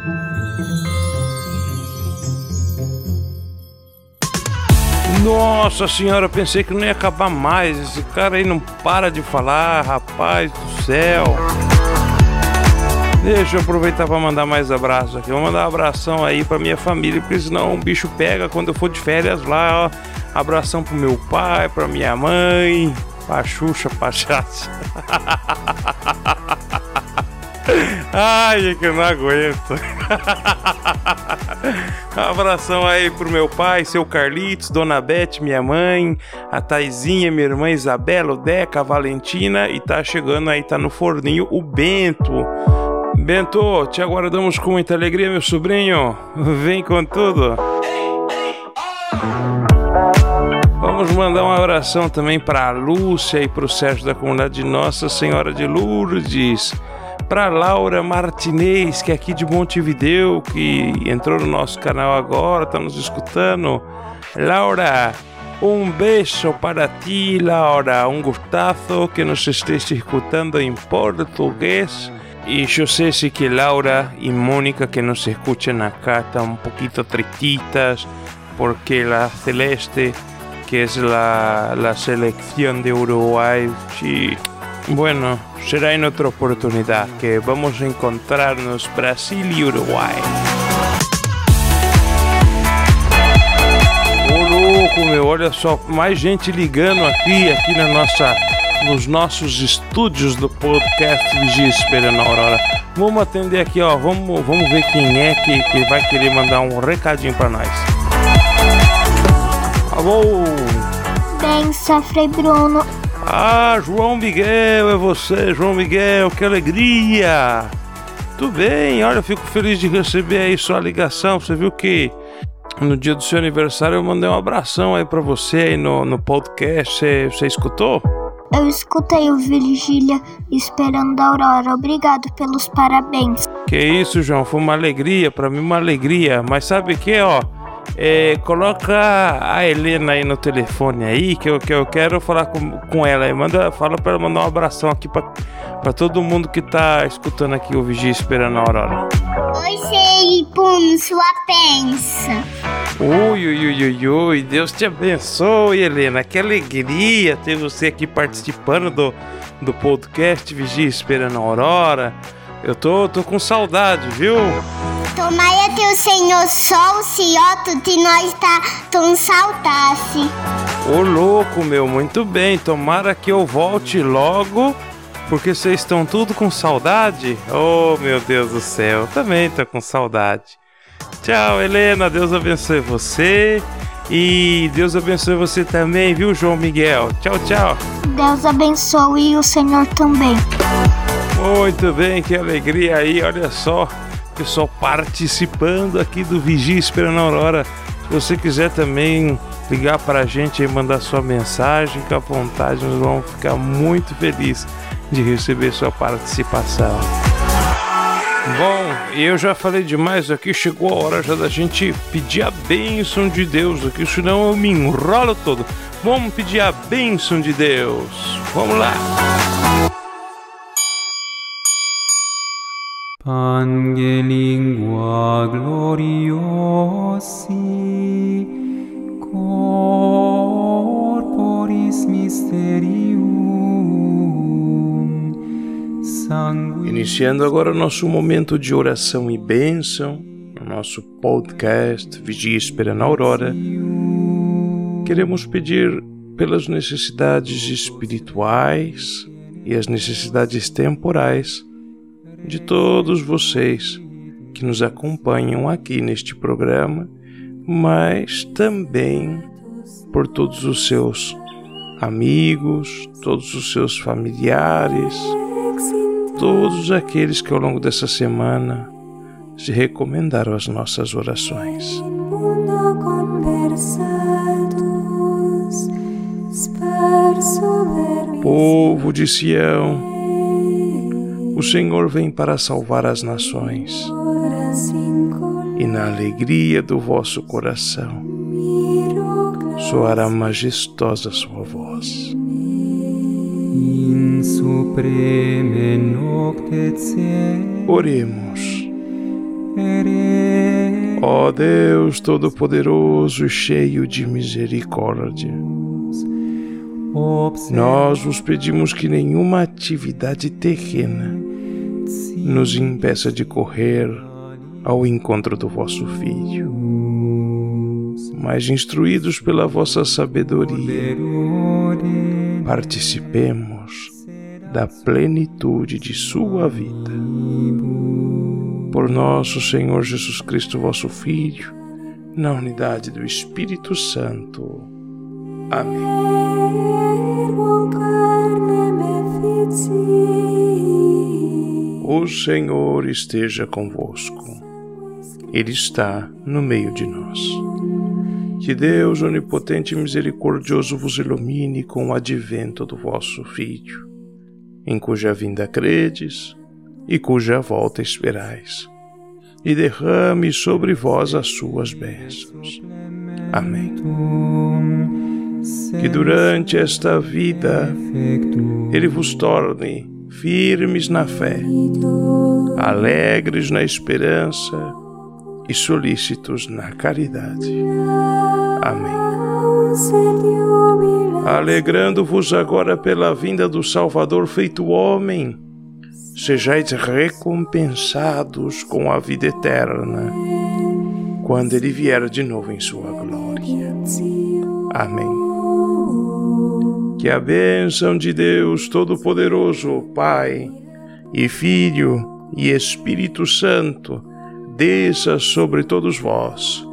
Nossa senhora, pensei que não ia acabar mais. Esse cara aí não para de falar, rapaz do céu. Deixa eu aproveitar para mandar mais abraços aqui. Vou mandar um abração aí para minha família, porque senão o bicho pega quando eu for de férias lá. Ó. Abração pro meu pai, pra minha mãe, pra Xuxa, pra. Ai, que eu não aguento. Abração aí pro meu pai, seu Carlitos, Dona Beth, minha mãe, a Taizinha, minha irmã Isabela, o Deca, a Valentina e tá chegando aí, tá no forninho o Bento. Bento, te aguardamos com muita alegria, meu sobrinho. Vem com tudo. Vamos mandar um abração também para a Lúcia e para o Sérgio da comunidade de Nossa Senhora de Lourdes para Laura Martinez, que é aqui de Montevideo, que entrou no nosso canal agora, está nos escutando. Laura, um beijo para ti, Laura. Um gustazo que nos estés escutando em português. Y yo sé si que Laura y Mónica que nos escuchan acá están un poquito tristitas porque la Celeste, que la, la selección de Uruguay, sí, bueno, será en otra oportunidad que vamos a encontrarnos Brasil e Uruguai. Ô meu, olha só, mais gente ligando aqui, aqui na nossa, nos nossos estúdios do podcast Vigia Esperando a Aurora. Vamos atender aqui, ó, vamos, vamos ver quem é que, que vai querer mandar um recadinho para nós. Alô? Benção, Frei Bruno. Ah, João Miguel, é você, João Miguel, que alegria! Tudo bem, olha, eu fico feliz de receber aí sua ligação. Você viu que no dia do seu aniversário eu mandei um abração aí para você aí no, no podcast. Você, você escutou? Eu escutei o Virgília esperando a Aurora. Obrigado pelos parabéns. Que isso, João, foi uma alegria, para mim uma alegria. Mas sabe que, ó, é, coloca a Helena aí no telefone aí, que eu, que eu quero falar com, com ela. Manda, fala para ela mandar um abração aqui para todo mundo que tá escutando aqui o Vigia Esperando a Aurora. Oi, sei, pum, sua pensa. Ui, ui, ui, ui, ui, Deus te abençoe, Helena. Que alegria ter você aqui participando do, do podcast Vigia Esperando a Aurora. Eu tô, tô com saudade, viu? Tomara que o Senhor Sol se otto de nós tá tão saudade. Ô louco, meu, muito bem. Tomara que eu volte logo, porque vocês estão tudo com saudade. Oh, meu Deus do céu, também tô com saudade. Tchau, Helena. Deus abençoe você. E Deus abençoe você também, viu, João Miguel? Tchau, tchau. Deus abençoe o Senhor também. Muito bem, que alegria aí, olha só. Pessoal participando aqui do Vigia Esperando a Aurora. Se você quiser também ligar para a gente e mandar sua mensagem, fica à vontade, nós vamos ficar muito felizes de receber sua participação. Bom, eu já falei demais aqui, chegou a hora já da gente pedir a bênção de Deus aqui, senão eu me enrolo todo. Vamos pedir a bênção de Deus. Vamos lá. Pangelingua gloriosi corporis mysterium sanguis Iniciando agora nosso momento de oração e bênção, no nosso podcast Vigia Esperando a Aurora, queremos pedir pelas necessidades espirituais e as necessidades temporais de todos vocês que nos acompanham aqui neste programa, mas também por todos os seus amigos, todos os seus familiares, todos aqueles que ao longo dessa semana se recomendaram as nossas orações. Povo de Sião, o Senhor vem para salvar as nações, e na alegria do vosso coração soará majestosa sua voz. Oremos. Ó Deus Todo-Poderoso e cheio de misericórdia, nós vos pedimos que nenhuma atividade terrena nos impeça de correr ao encontro do vosso Filho, mas instruídos pela vossa sabedoria, participemos da plenitude de sua vida. Por nosso Senhor Jesus Cristo, vosso Filho, na unidade do Espírito Santo. Amém. O Senhor esteja convosco. Ele está no meio de nós. Que Deus onipotente e misericordioso vos ilumine com o advento do vosso Filho, em cuja vinda credes e cuja volta esperais, e derrame sobre vós as suas bênçãos. Amém. Que durante esta vida Ele vos torne firmes na fé, alegres na esperança e solícitos na caridade. Amém. Alegrando-vos agora pela vinda do Salvador feito homem, sejais recompensados com a vida eterna, quando ele vier de novo em sua glória. Amém. Que a bênção de Deus Todo-Poderoso, Pai e Filho e Espírito Santo, desça sobre todos vós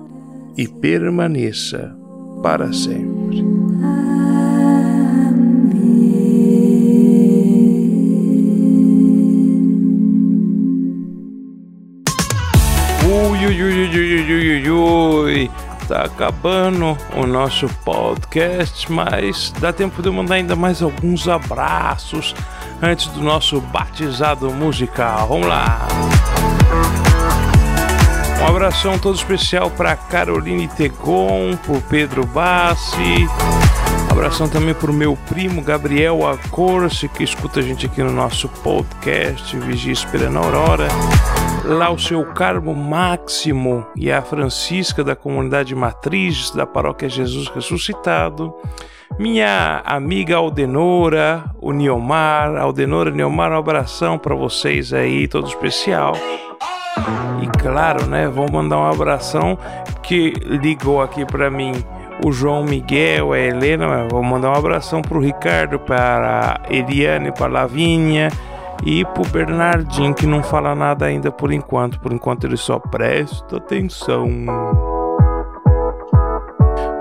e permaneça para sempre. Ui, ui, ui, ui, ui, ui, ui, ui. Tá acabando o nosso podcast, mas dá tempo de eu mandar ainda mais alguns abraços antes do nosso batizado musical. Vamos lá! Um abração todo especial para Caroline Tegon, por Pedro Bassi. Um abração também para o meu primo Gabriel Acorce, que escuta a gente aqui no nosso podcast Vigia Esperando a Aurora. Lá o seu Carmo Máximo e a Francisca da comunidade Matrizes da Paróquia Jesus Ressuscitado. Minha amiga Aldenora, o Niomar. Aldenora, Niomar, um abração para vocês aí, todo especial. E claro, né, vou mandar um abração que ligou aqui para mim o João Miguel, a Helena, vou mandar um abração pro Ricardo, para a Eliane, para a Lavínia e pro Bernardinho, que não fala nada ainda por enquanto. Por enquanto ele só presta atenção.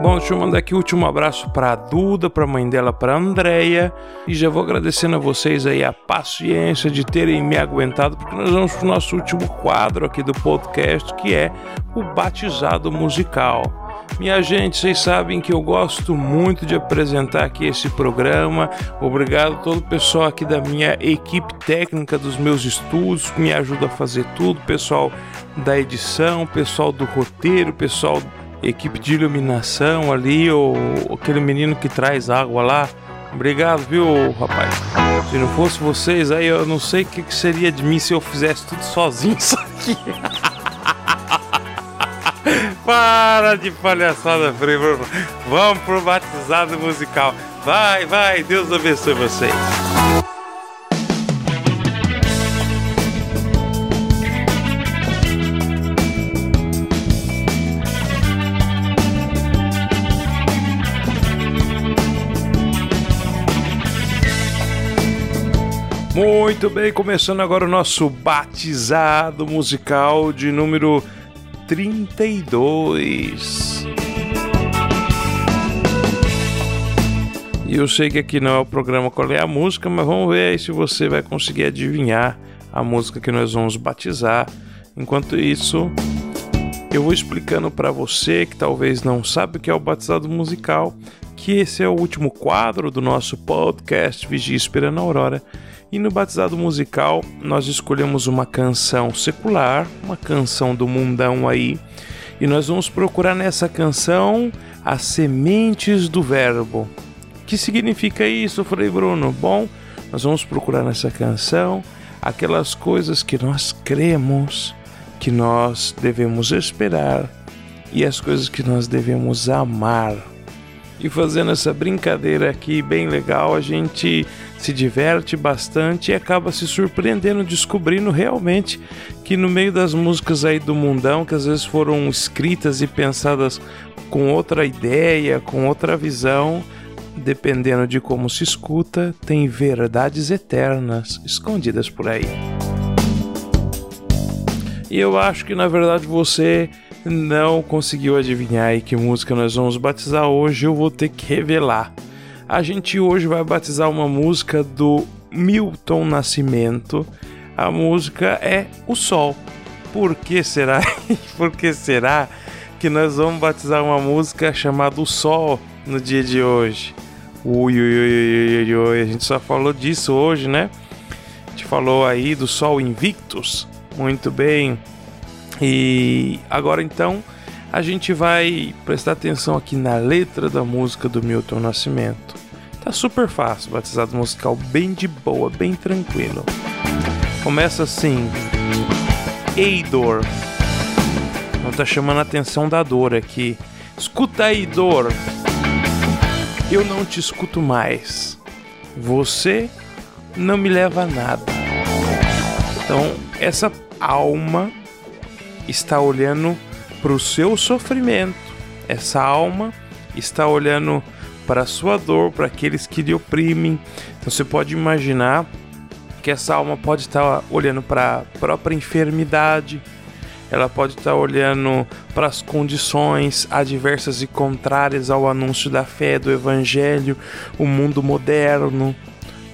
Bom, deixa eu mandar aqui o último abraço para a Duda, para a mãe dela, para a Andréia. E já vou agradecendo a vocês aí a paciência de terem me aguentado, porque nós vamos para o nosso último quadro aqui do podcast, que é o batizado musical. Minha gente, vocês sabem que eu gosto muito de apresentar aqui esse programa. Obrigado a todo o pessoal aqui da minha equipe técnica dos meus estudos que me ajuda a fazer tudo, pessoal da edição, pessoal do roteiro, pessoal equipe de iluminação ali, ou aquele menino que traz água lá. Obrigado, viu, rapaz? Se não fosse vocês, aí eu não sei o que, seria de mim se eu fizesse tudo sozinho isso aqui. Para de palhaçada, Frei. Vamos pro batizado musical. Vai, vai, Deus abençoe vocês. Muito bem, começando agora o nosso batizado musical de número 32. E eu sei que aqui não é o programa Qual é a Música, mas vamos ver aí se você vai conseguir adivinhar a música que nós vamos batizar. Enquanto isso, eu vou explicando para você que talvez não sabe o que é o batizado musical, que esse é o último quadro do nosso podcast Vigia Esperando a Aurora e no batizado musical, nós escolhemos uma canção secular, uma canção do mundão aí, e nós vamos procurar nessa canção as sementes do verbo. O que significa isso, Frei Bruno? Bom, nós vamos procurar nessa canção aquelas coisas que nós cremos, que nós devemos esperar e as coisas que nós devemos amar. E fazendo essa brincadeira aqui bem legal, a gente se diverte bastante e acaba se surpreendendo, descobrindo realmente que no meio das músicas aí do mundão, que às vezes foram escritas e pensadas com outra ideia, com outra visão, dependendo de como se escuta, tem verdades eternas escondidas por aí. E eu acho que na verdade você não conseguiu adivinhar aí que música nós vamos batizar hoje, eu vou ter que revelar. A gente hoje vai batizar uma música do Milton Nascimento. A música é O Sol. Por que será? Por que será que nós vamos batizar uma música chamada O Sol no dia de hoje? Ui, ui, ui, ui, ui, a gente só falou disso hoje, né? A gente falou aí do Sol Invictus. Muito bem. E agora então a gente vai prestar atenção aqui na letra da música do Milton Nascimento. Tá super fácil, batizado musical bem de boa, bem tranquilo. Começa assim: Ei dor. Não tá chamando a atenção da dor aqui. Escuta aí, dor. Eu não te escuto mais. Você não me leva a nada. Então, essa alma está olhando para o seu sofrimento. Essa alma está olhando para a sua dor, para aqueles que lhe oprimem. Então você pode imaginar que essa alma pode estar olhando para a própria enfermidade, ela pode estar olhando para as condições adversas e contrárias ao anúncio da fé, do evangelho, o mundo moderno,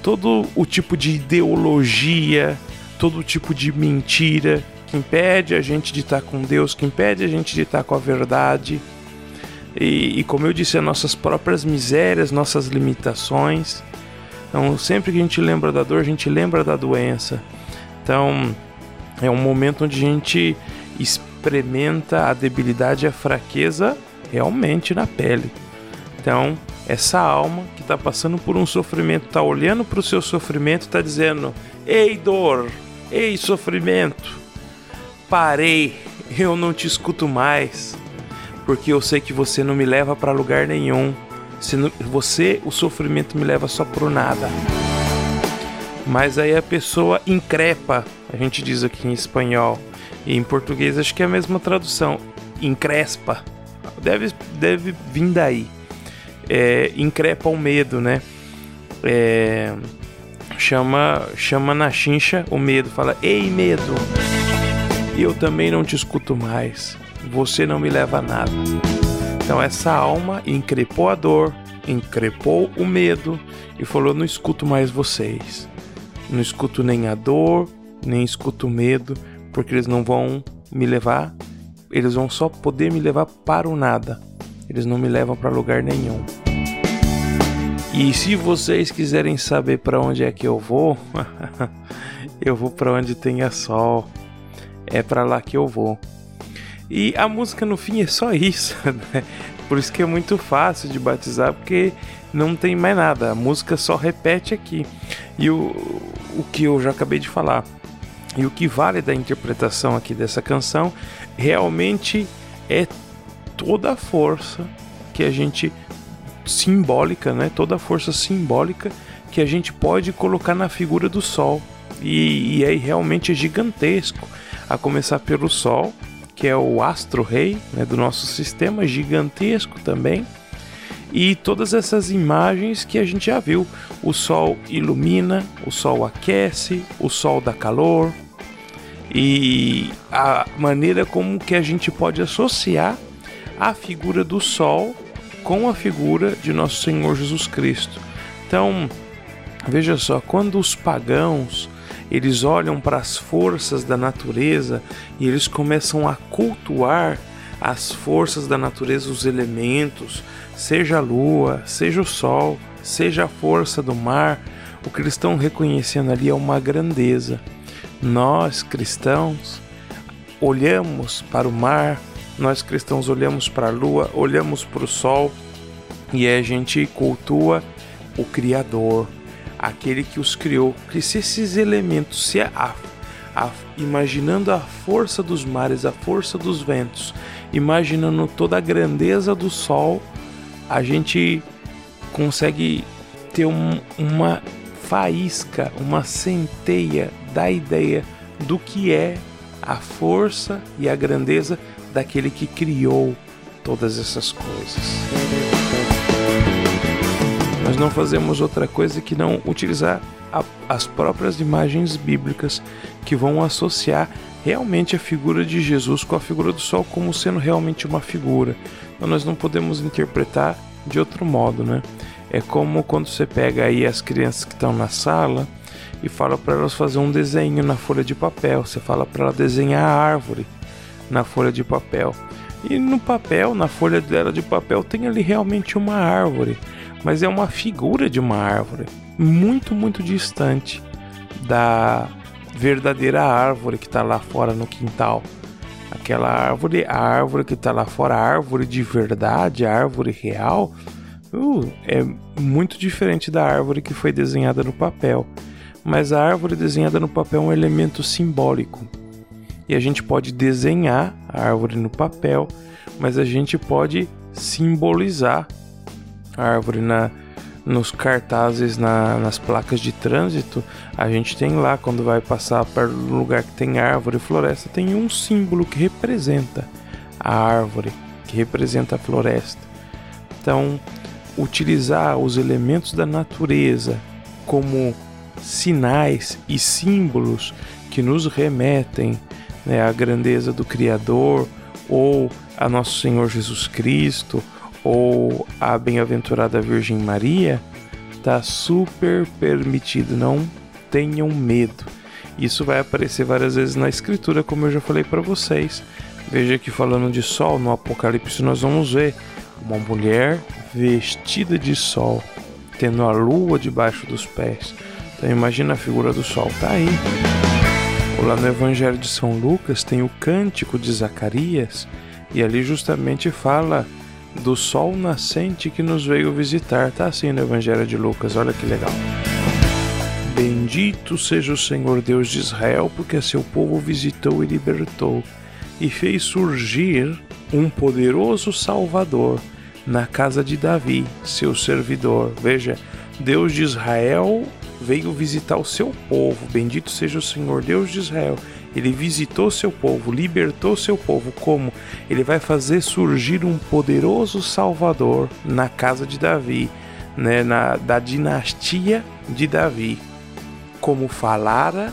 todo o tipo de ideologia, todo o tipo de mentira que impede a gente de estar com Deus, que impede a gente de estar com a verdade. E, e como eu disse, as nossas próprias misérias, nossas limitações. Então, sempre que a gente lembra da dor, a gente lembra da doença. Então, é um momento onde a gente experimenta a debilidade e a fraqueza realmente na pele. Então, essa alma que está passando por um sofrimento, está olhando para o seu sofrimento, está dizendo: Ei, dor, ei, sofrimento, parei, eu não te escuto mais, porque eu sei que você não me leva para lugar nenhum. Você, o sofrimento me leva só pro nada. Mas aí a pessoa increpa, a gente diz aqui em espanhol, e em português acho que é a mesma tradução, increspa. Deve, deve vir daí. É, increpa o medo, né? É, chama, chama na chincha o medo, fala: Ei, medo! Eu também não te escuto mais. Você não me leva a nada. Então essa alma increpou a dor, increpou o medo e falou: Não escuto mais vocês. Não escuto nem a dor, nem escuto o medo, porque eles não vão me levar, eles vão só poder me levar para o nada. eles não me levam para lugar nenhum. E se vocês quiserem saber para onde é que eu vou, eu vou para onde tenha sol. É para lá que eu vou. E a música no fim é só isso, né? Por isso que é muito fácil de batizar, porque não tem mais nada. A música só repete aqui. E o, o que eu já acabei de falar. E o que vale da interpretação aqui dessa canção realmente é toda a força que a gente simbólica, né? Toda a força simbólica que a gente pode colocar na figura do sol. E, e aí realmente é gigantesco, a começar pelo sol, que é o astro-rei né, do nosso sistema, gigantesco também. E todas essas imagens que a gente já viu: o sol ilumina, o sol aquece, o sol dá calor, e a maneira como que a gente pode associar a figura do sol com a figura de nosso Senhor Jesus Cristo. Então, veja só, quando os pagãos eles olham para as forças da natureza e eles começam a cultuar as forças da natureza, os elementos, seja a lua, seja o sol, seja a força do mar, o que eles estão reconhecendo ali é uma grandeza. Nós cristãos olhamos para o mar, nós cristãos olhamos para a lua, olhamos para o sol e a gente cultua o Criador, aquele que os criou. Que se esses elementos, se a, a, imaginando a força dos mares, a força dos ventos, imaginando toda a grandeza do sol, a gente consegue ter um, uma faísca, uma centeia da ideia do que é a força e a grandeza daquele que criou todas essas coisas. Nós não fazemos outra coisa que não utilizar a, as próprias imagens bíblicas que vão associar realmente a figura de Jesus com a figura do sol como sendo realmente uma figura. Então nós não podemos interpretar de outro modo, né? É como quando você pega aí as crianças que estão na sala e fala para elas fazer um desenho na folha de papel. Você fala para ela desenhar a árvore na folha de papel. E no papel, na folha dela de papel, tem ali realmente uma árvore, mas é uma figura de uma árvore, muito, muito distante da verdadeira árvore que está lá fora no quintal. Aquela árvore, a árvore que está lá fora, a árvore de verdade, a árvore real, uh, é muito diferente da árvore que foi desenhada no papel. Mas a árvore desenhada no papel é um elemento simbólico e a gente pode desenhar a árvore no papel, mas a gente pode simbolizar árvore na, nos cartazes, na, nas placas de trânsito. A gente tem lá, quando vai passar para um lugar que tem árvore e floresta, tem um símbolo que representa a árvore, que representa a floresta. Então, utilizar os elementos da natureza como sinais e símbolos que nos remetem né, a grandeza do Criador, ou a Nosso Senhor Jesus Cristo, ou a Bem-aventurada Virgem Maria, tá super permitido. Não tenham medo. Isso vai aparecer várias vezes na Escritura, como eu já falei para vocês. Veja que falando de sol, no Apocalipse nós vamos ver uma mulher vestida de sol, tendo a lua debaixo dos pés. Então imagina a figura do sol, tá aí. Lá no Evangelho de São Lucas tem o cântico de Zacarias e ali justamente fala do sol nascente que nos veio visitar. Tá assim no Evangelho de Lucas, olha que legal. Bendito seja o Senhor Deus de Israel, porque seu povo visitou e libertou, e fez surgir um poderoso Salvador na casa de Davi, seu servidor. Veja, Deus de Israel veio visitar o seu povo. Bendito seja o Senhor Deus de Israel. Ele visitou seu povo, libertou seu povo. Como? Ele vai fazer surgir um poderoso Salvador na casa de Davi, né, na, da dinastia de Davi. Como falara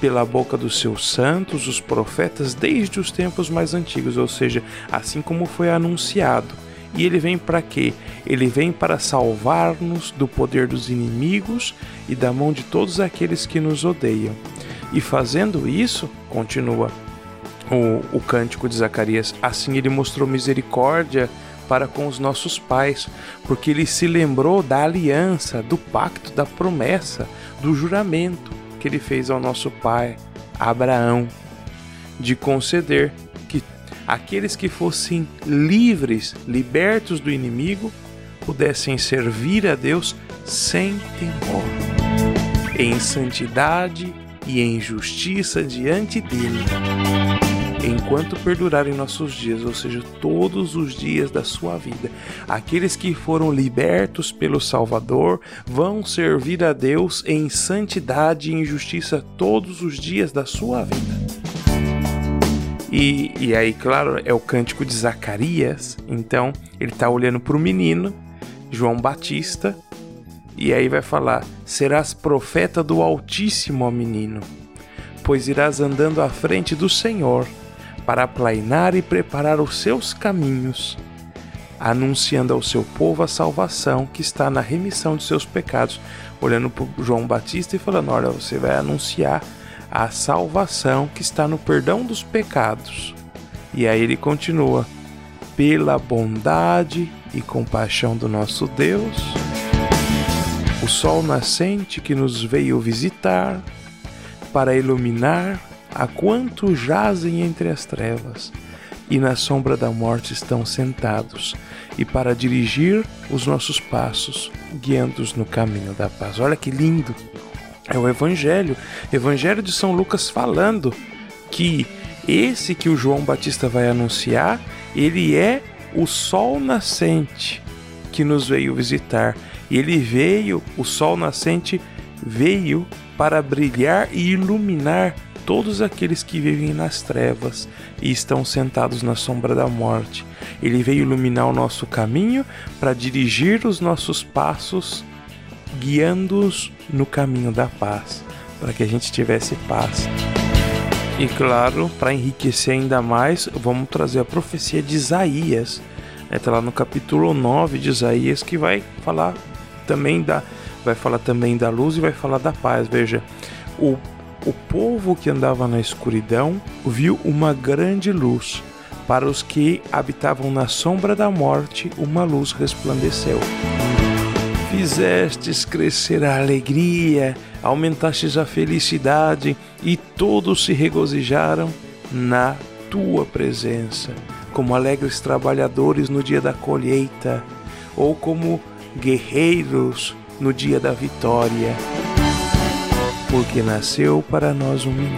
pela boca dos seus santos, os profetas, desde os tempos mais antigos, ou seja, assim como foi anunciado. E ele vem para quê? Ele vem para salvar-nos do poder dos inimigos e da mão de todos aqueles que nos odeiam. E fazendo isso, continua o, o cântico de Zacarias, assim ele mostrou misericórdia para com os nossos pais, porque ele se lembrou da aliança, do pacto, da promessa, do juramento que ele fez ao nosso pai Abraão de conceder que aqueles que fossem livres, libertos do inimigo, pudessem servir a Deus sem temor, em santidade e em justiça diante dele, enquanto perdurarem nossos dias, ou seja, todos os dias da sua vida. Aqueles que foram libertos pelo Salvador vão servir a Deus em santidade e em justiça todos os dias da sua vida. E, e aí, claro, é o cântico de Zacarias. Então, ele está olhando para o menino, João Batista, e aí vai falar: Serás profeta do Altíssimo, ó menino, pois irás andando à frente do Senhor, para aplainar e preparar os seus caminhos, anunciando ao seu povo a salvação que está na remissão de seus pecados. Olhando para João Batista e falando: Olha, você vai anunciar a salvação que está no perdão dos pecados. E aí ele continua: pela bondade e compaixão do nosso Deus, o sol nascente que nos veio visitar para iluminar a quantos jazem entre as trevas e na sombra da morte estão sentados, e para dirigir os nossos passos, guiando-os no caminho da paz. Olha que lindo! É o Evangelho, Evangelho de São Lucas falando que esse que o João Batista vai anunciar, ele é o sol nascente que nos veio visitar. E ele veio, o sol nascente veio para brilhar e iluminar todos aqueles que vivem nas trevas e estão sentados na sombra da morte. Ele veio iluminar o nosso caminho para dirigir os nossos passos guiando-os no caminho da paz, para que a gente tivesse paz. E claro, para enriquecer ainda mais, vamos trazer a profecia de Isaías. Está lá no capítulo 9 de Isaías que vai falar também da vai falar também da luz e vai falar da paz. Veja, o, o povo que andava na escuridão viu uma grande luz. Para os que habitavam na sombra da morte, uma luz resplandeceu fizestes crescer a alegria, aumentastes a felicidade e todos se regozijaram na tua presença, como alegres trabalhadores no dia da colheita, ou como guerreiros no dia da vitória. Porque nasceu para nós um menino,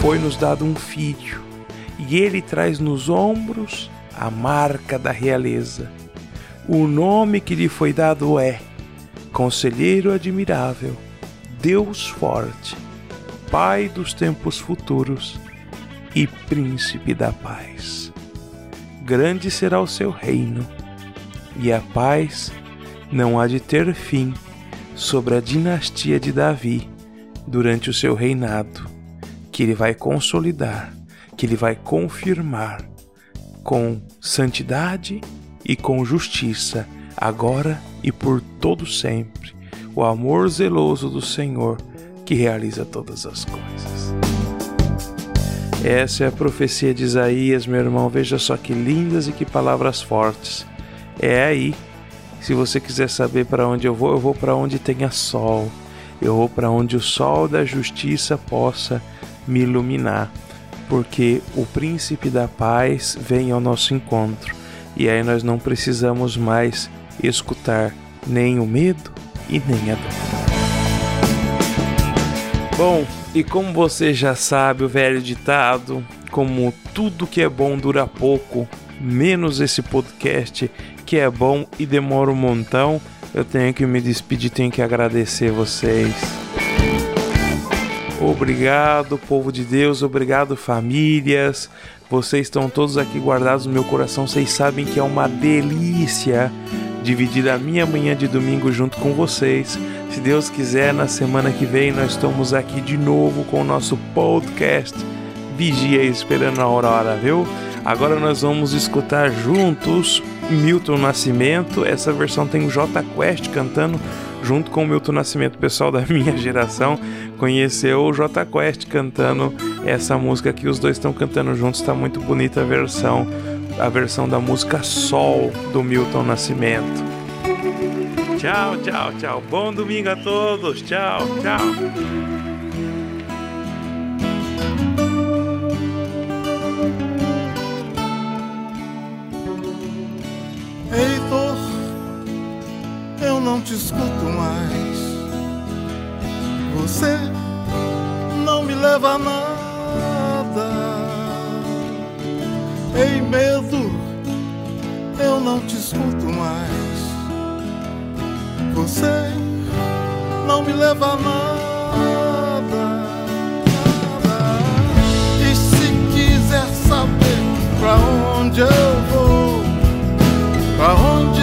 foi-nos dado um filho, e ele traz nos ombros a marca da realeza o nome que lhe foi dado é Conselheiro Admirável, Deus Forte, Pai dos Tempos Futuros e Príncipe da Paz. Grande será o seu reino, e a paz não há de ter fim sobre a dinastia de Davi durante o seu reinado, que ele vai consolidar, que ele vai confirmar com santidade e com justiça, agora e por todo sempre, o amor zeloso do Senhor que realiza todas as coisas. Essa é a profecia de Isaías, meu irmão. Veja só que lindas e que palavras fortes. É aí. Se você quiser saber para onde eu vou, eu vou para onde tenha sol. Eu vou para onde o sol da justiça possa me iluminar, porque o príncipe da paz vem ao nosso encontro e aí nós não precisamos mais escutar nem o medo e nem a dor. Bom, e como você já sabe, o velho ditado, como tudo que é bom dura pouco, menos esse podcast que é bom e demora um montão, eu tenho que me despedir, tenho que agradecer vocês. Obrigado, povo de Deus, obrigado, famílias. Vocês estão todos aqui guardados no meu coração. Vocês sabem que é uma delícia dividir a minha manhã de domingo junto com vocês. Se Deus quiser, na semana que vem nós estamos aqui de novo com o nosso podcast vigia esperando a aurora, viu? Agora nós vamos escutar juntos Milton Nascimento. Essa versão tem o J Quest cantando junto com o Milton Nascimento. Pessoal da minha geração conheceu o J Quest cantando essa música que os dois estão cantando juntos. Está muito bonita a versão, a versão da música Sol do Milton Nascimento. Tchau, tchau, tchau. Bom domingo a todos. Tchau, tchau. eu não te escuto mais. Você não me leva a nada. Ei, medo, eu não te escuto mais. Você não me leva a nada. E se quiser saber pra onde eu vou, pra onde